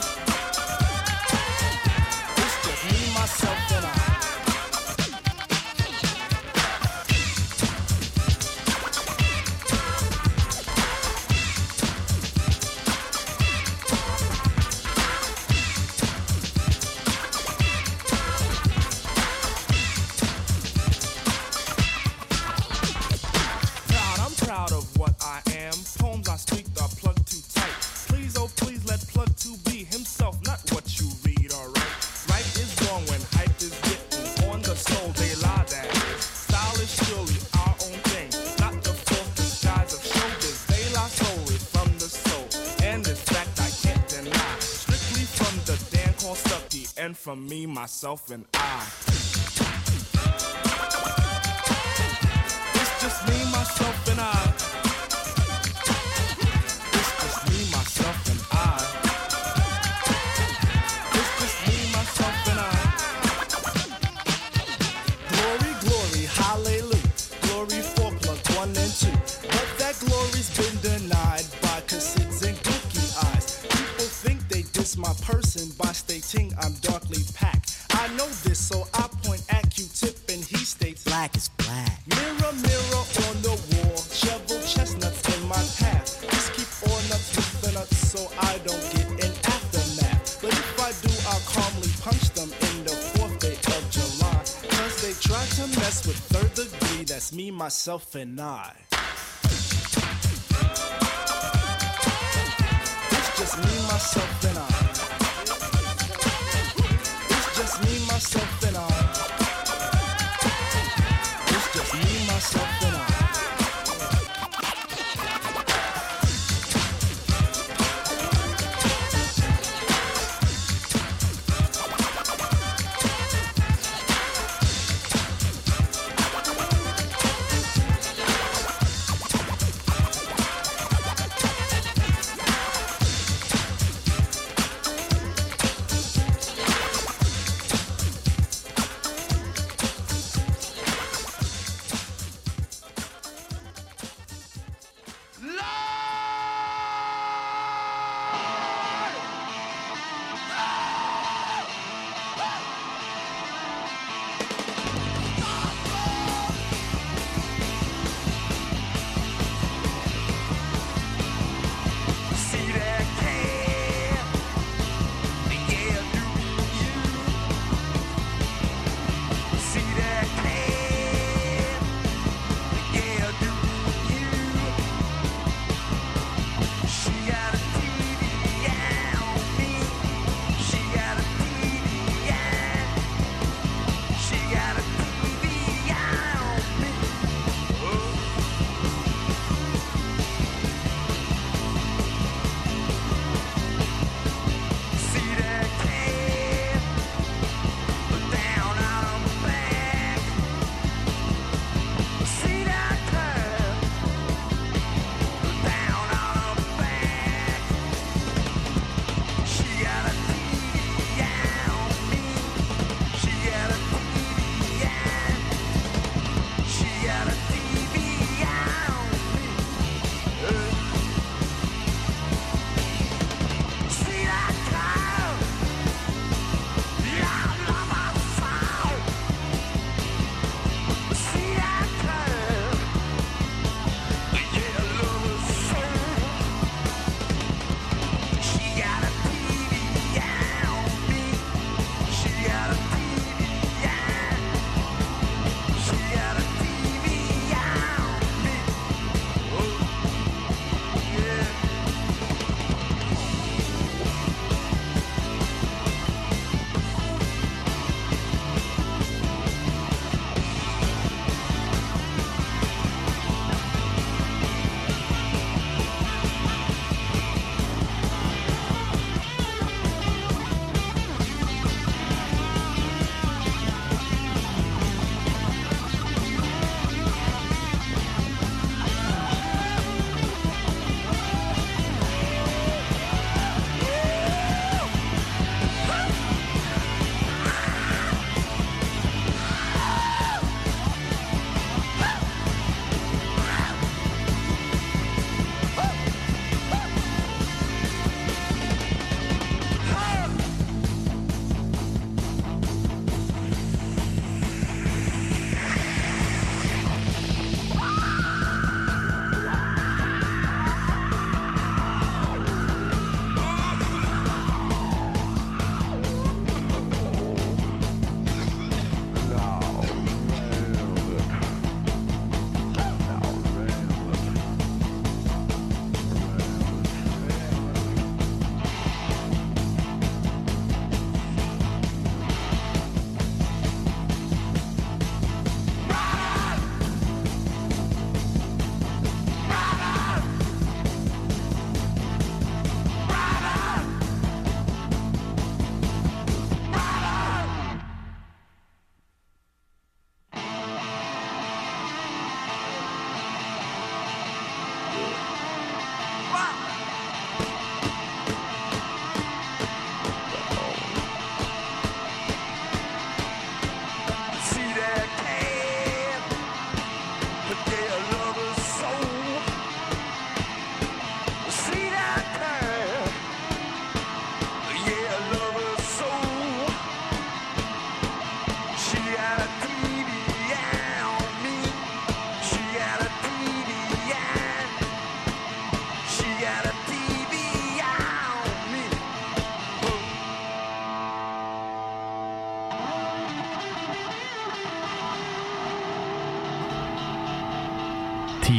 myself, and I. myself, and I.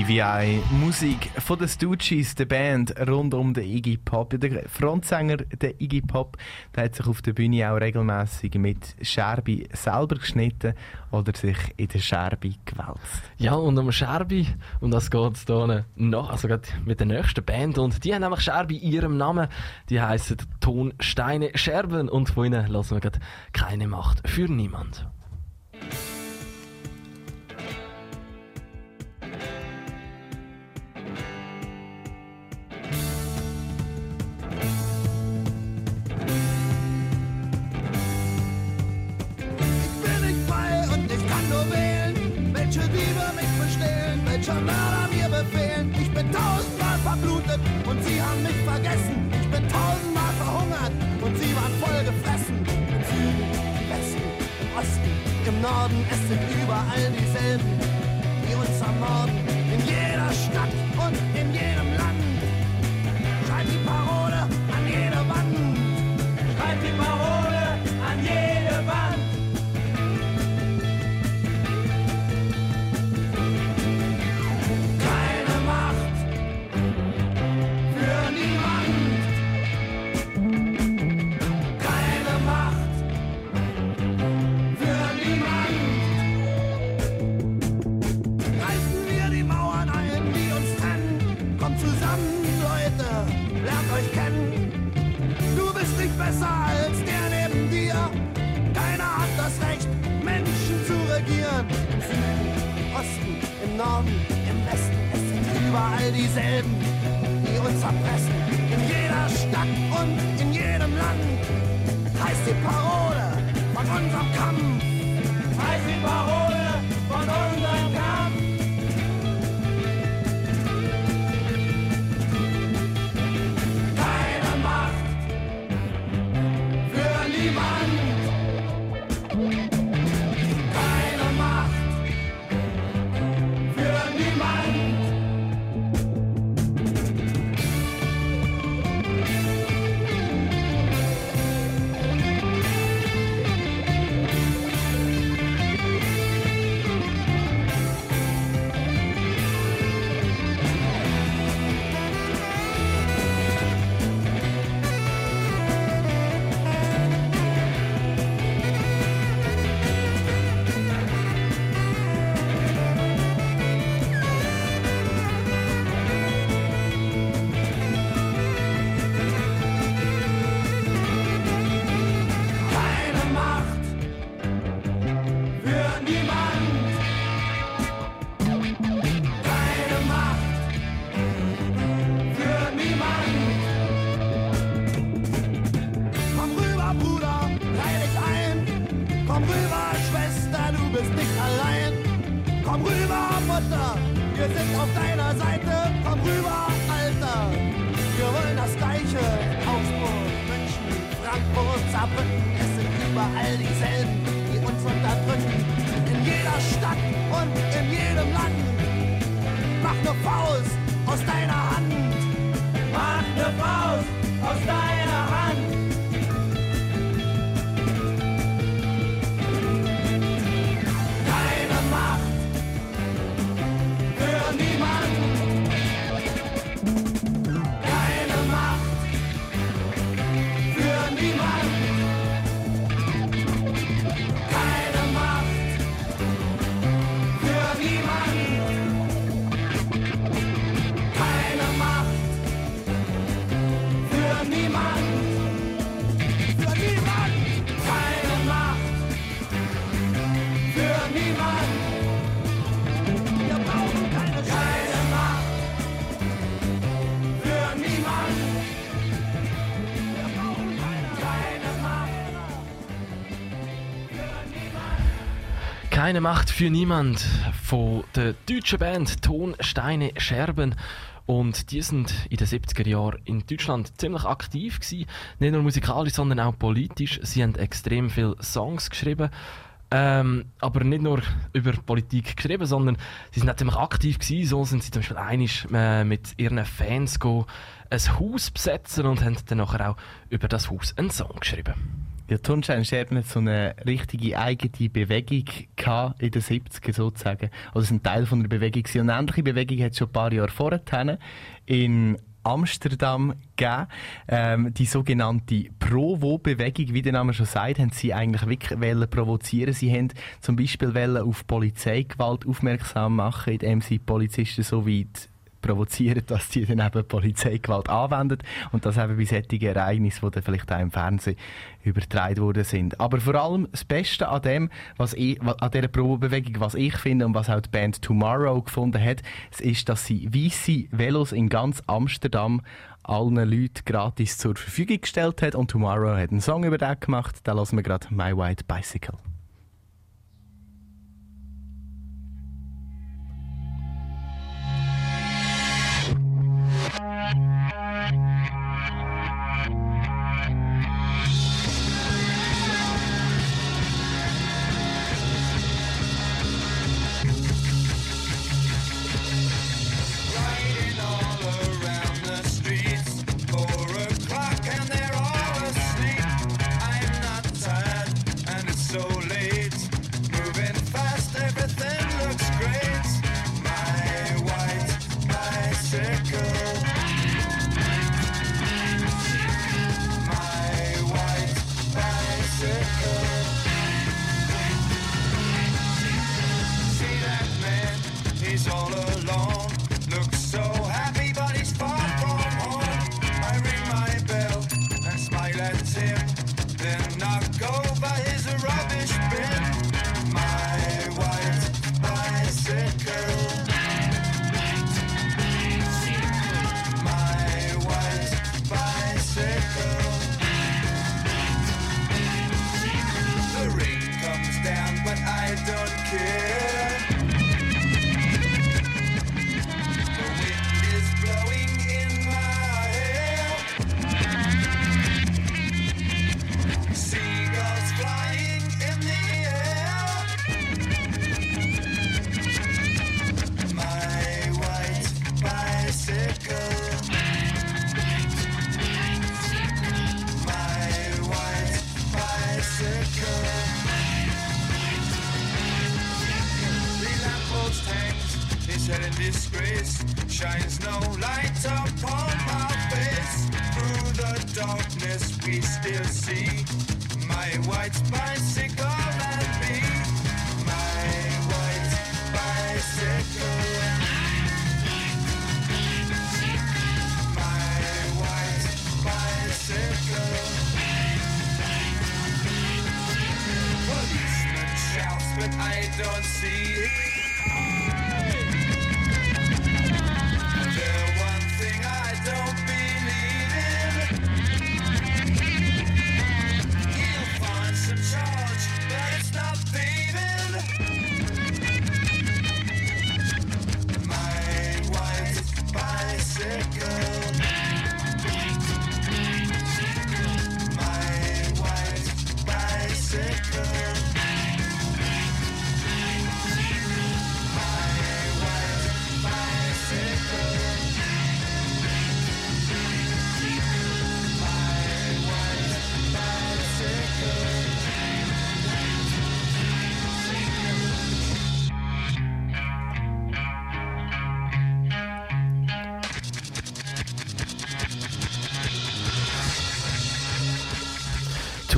TVI, Musik von den Stooges, der Band rund um den Iggy Pop. Der Frontsänger, der Iggy Pop, der hat sich auf der Bühne auch regelmäßig mit Scherbi selber geschnitten oder sich in der Scherbi gewälzt. Ja, und um Scherbi, und das geht es hier noch, also gerade mit der nächsten Band. Und die haben nämlich Scherbi in ihrem Namen. Die heißen Tonsteine Scherben. Und von ihnen lassen wir gerade keine Macht für niemand. Im Norden, es sind überall dieselben, die uns ermorden. In jeder Stadt und in jedem Land. Schreibt die Parole same Keine Macht für niemand von der deutschen Band Tonsteine Scherben. Und die sind in den 70er Jahren in Deutschland ziemlich aktiv gewesen. Nicht nur musikalisch, sondern auch politisch. Sie haben extrem viele Songs geschrieben. Ähm, aber nicht nur über Politik geschrieben, sondern sie sind auch ziemlich aktiv gewesen. So sind sie zum Beispiel einig äh, mit ihren Fans go ein Haus besetzen und haben dann nachher auch über das Haus einen Song geschrieben. Ja, Tonsteinscherben hat so eine richtige eigene Bewegung in den 70er sozusagen. Also es ist ein Teil von der Bewegung. Und eine ähnliche Bewegung hat es schon ein paar Jahre vorher in Amsterdam gegeben. Ähm, die sogenannte Provo-Bewegung, wie der Name schon sagt, haben sie eigentlich wirklich provozieren. Sie haben zum Beispiel auf Polizeigewalt aufmerksam machen, indem sie Polizisten so weit provozieren, dass die dann eben Polizeigewalt anwenden und das eben bei solchen Ereignissen, die dann vielleicht auch im Fernsehen übertragen worden sind. Aber vor allem das Beste an dem, was ich, an dieser Probebewegung, was ich finde und was auch die Band Tomorrow gefunden hat, ist, dass sie weisse Velos in ganz Amsterdam allen Leuten gratis zur Verfügung gestellt hat und Tomorrow hat einen Song über das gemacht, da lassen wir gerade My White Bicycle. We still see. My white bicycle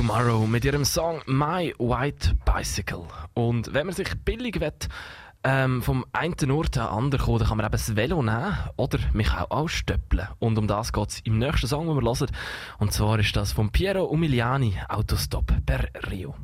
Tomorrow mit ihrem Song My White Bicycle. Und wenn man sich billig will, ähm, vom einen Ort an den anderen kommen, dann kann man eben das Velo nehmen oder mich auch ausstöppeln. Und um das geht es im nächsten Song, den wir hören. Und zwar ist das von Piero Umiliani, Autostop per Rio.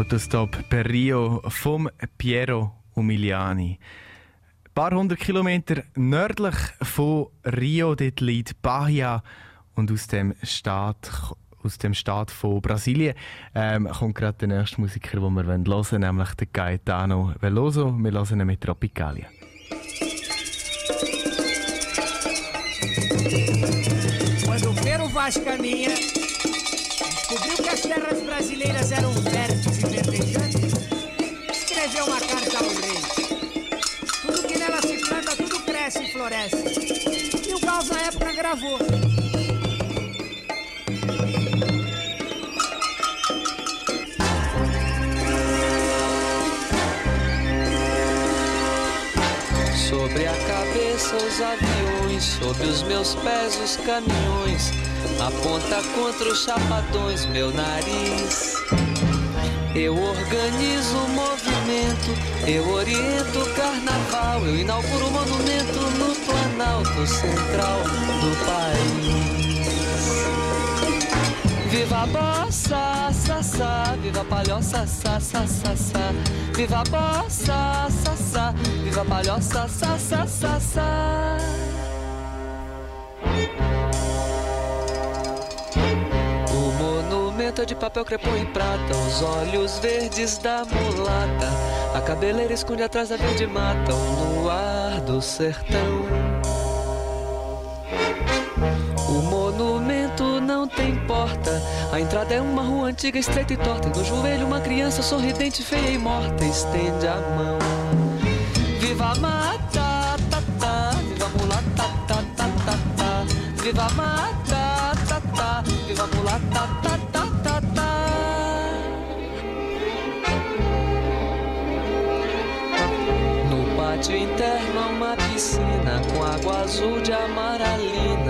Autostop per Rio vom Piero Umiliani. Ein paar hundert Kilometer nördlich von Rio dort liegt Bahia und aus dem Staat aus dem Staat von Brasilien ähm, kommt gerade der nächste Musiker, den wir hören wollen, nämlich der Gaetano Veloso. Wir hören ihn mit Tropicalia. Quando Pero Vaz caminha, descobriu que as terras brasileiras eram férteis e verdejantes, escreveu uma carta ao rei. Tudo que nela se planta, tudo cresce e floresce. E o Gauss na época gravou. Cabeça os aviões, sob os meus pés os caminhões. Aponta contra os chapadões meu nariz. Eu organizo o movimento, eu oriento o carnaval, eu inauguro o monumento no Planalto Central do país. Viva a bossa, sa, viva a palhoça, sa, sa. Viva a bossa, sa, viva a palhoça, sa, sa. O monumento é de papel crepom e prata, os olhos verdes da mulata. A cabeleira esconde atrás da verde mata, o luar do sertão. Tem porta. A entrada é uma rua antiga, estreita e torta. E no joelho, uma criança sorridente, feia e morta, estende a mão. Viva a mata, ta, ta, viva a mulata, ta, ta, ta, ta. Viva a mata, ta, ta, viva a mulata, ta, ta, ta, ta. No pátio interno uma piscina com água azul de amaralina.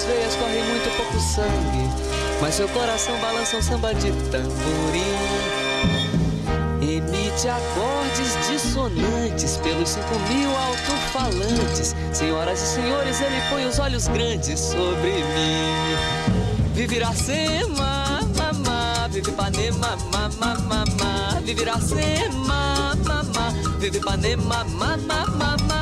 suas veias corre muito pouco sangue. Mas seu coração balança um samba de tamborim. Emite acordes dissonantes pelos cinco mil alto-falantes. Senhoras e senhores, ele põe os olhos grandes sobre mim. Vive Iracema, mamá, vive Ipanema, mamá, mamá. Vive Iracema, mamá, vive Ipanema, mamá, mamá.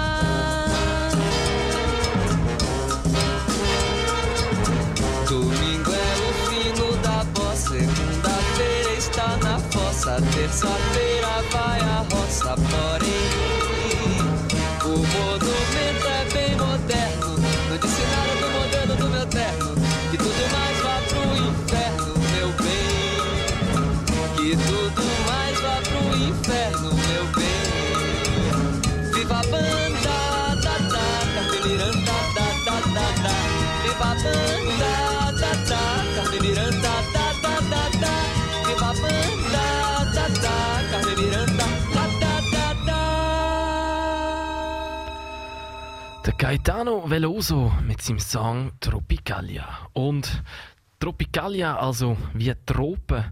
Fossa, terça-feira vai a roça, porém Gaetano Veloso mit seinem Song Tropicalia. Und Tropicalia, also wie Tropen,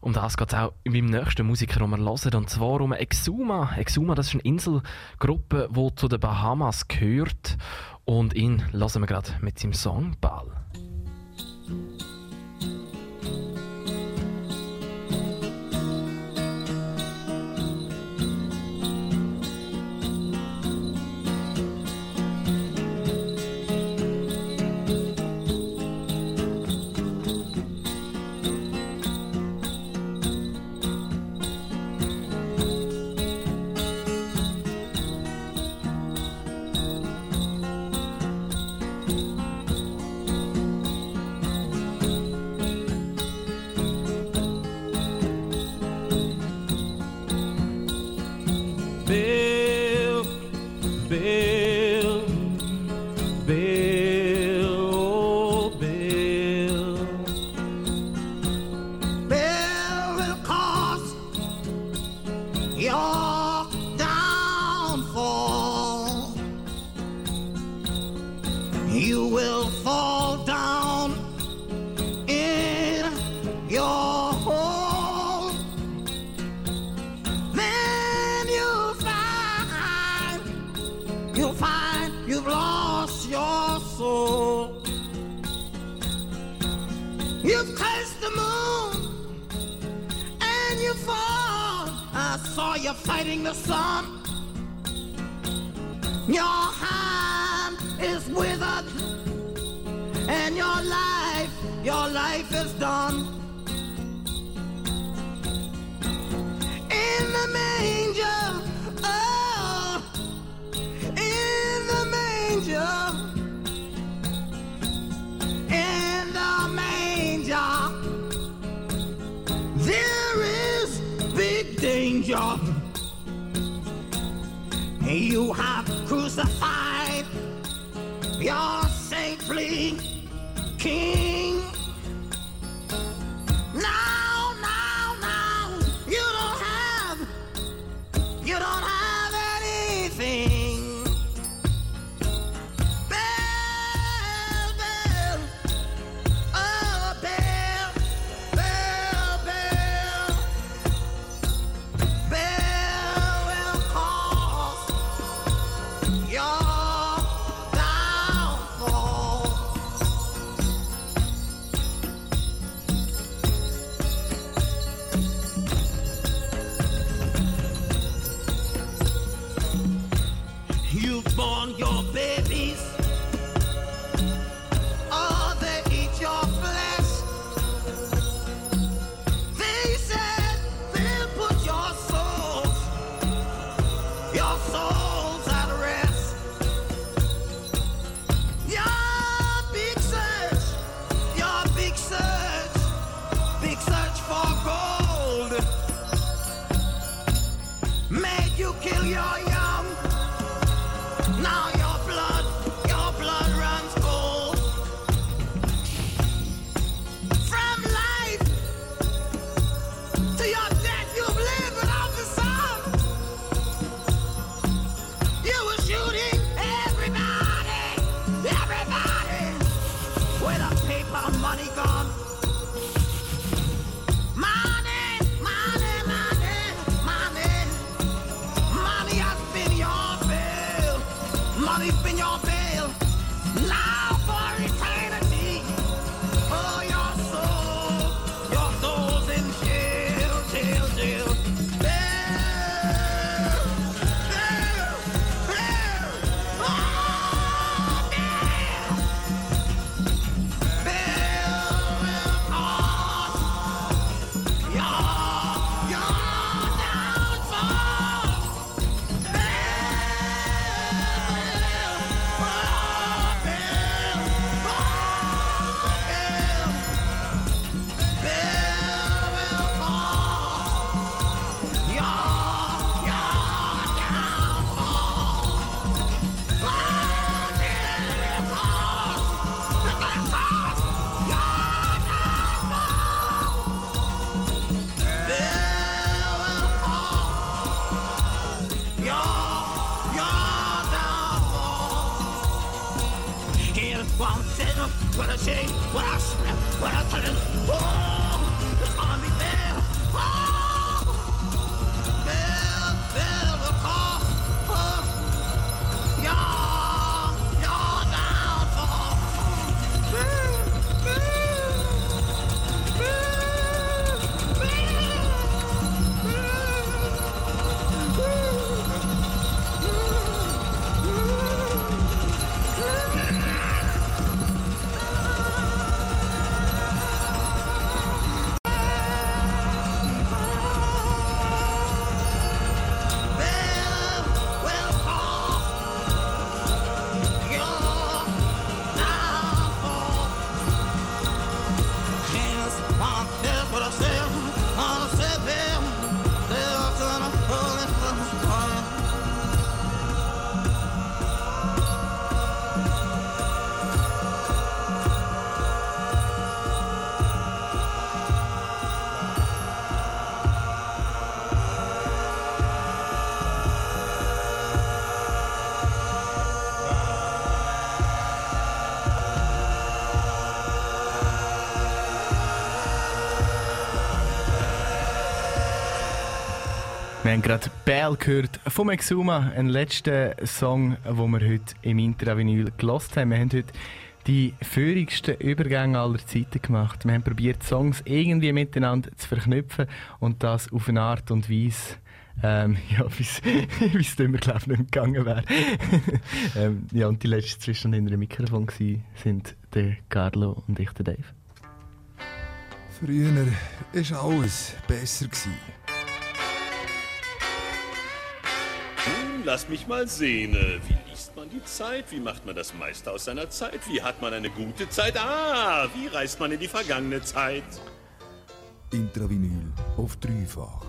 um das geht es auch meinem nächsten Musiker, den wir hören. Und zwar um Exuma. Exuma, das ist eine Inselgruppe, die zu den Bahamas gehört. Und ihn hören wir gerade mit seinem Song Ball. Haben gerade Bell gehört vom Exuma, ein letzter Song, den wir heute im Intravinyl gelost haben. Wir haben heute die führigsten Übergänge aller Zeiten gemacht. Wir haben probiert, Songs irgendwie miteinander zu verknüpfen und das auf eine Art und Weise, ähm, ja, wie es immer, glaube ich, nicht gegangen wäre. ähm, ja, und die letzten zwischen in einem Mikrofon waren, sind der Carlo und ich, der Dave. Früher war alles besser. Gewesen. Lass mich mal sehen. äh, Wie liest man die Zeit? Wie macht man das meiste aus seiner Zeit? Wie hat man eine gute Zeit? Ah, wie reist man in die vergangene Zeit? Intravinyl auf dreifach.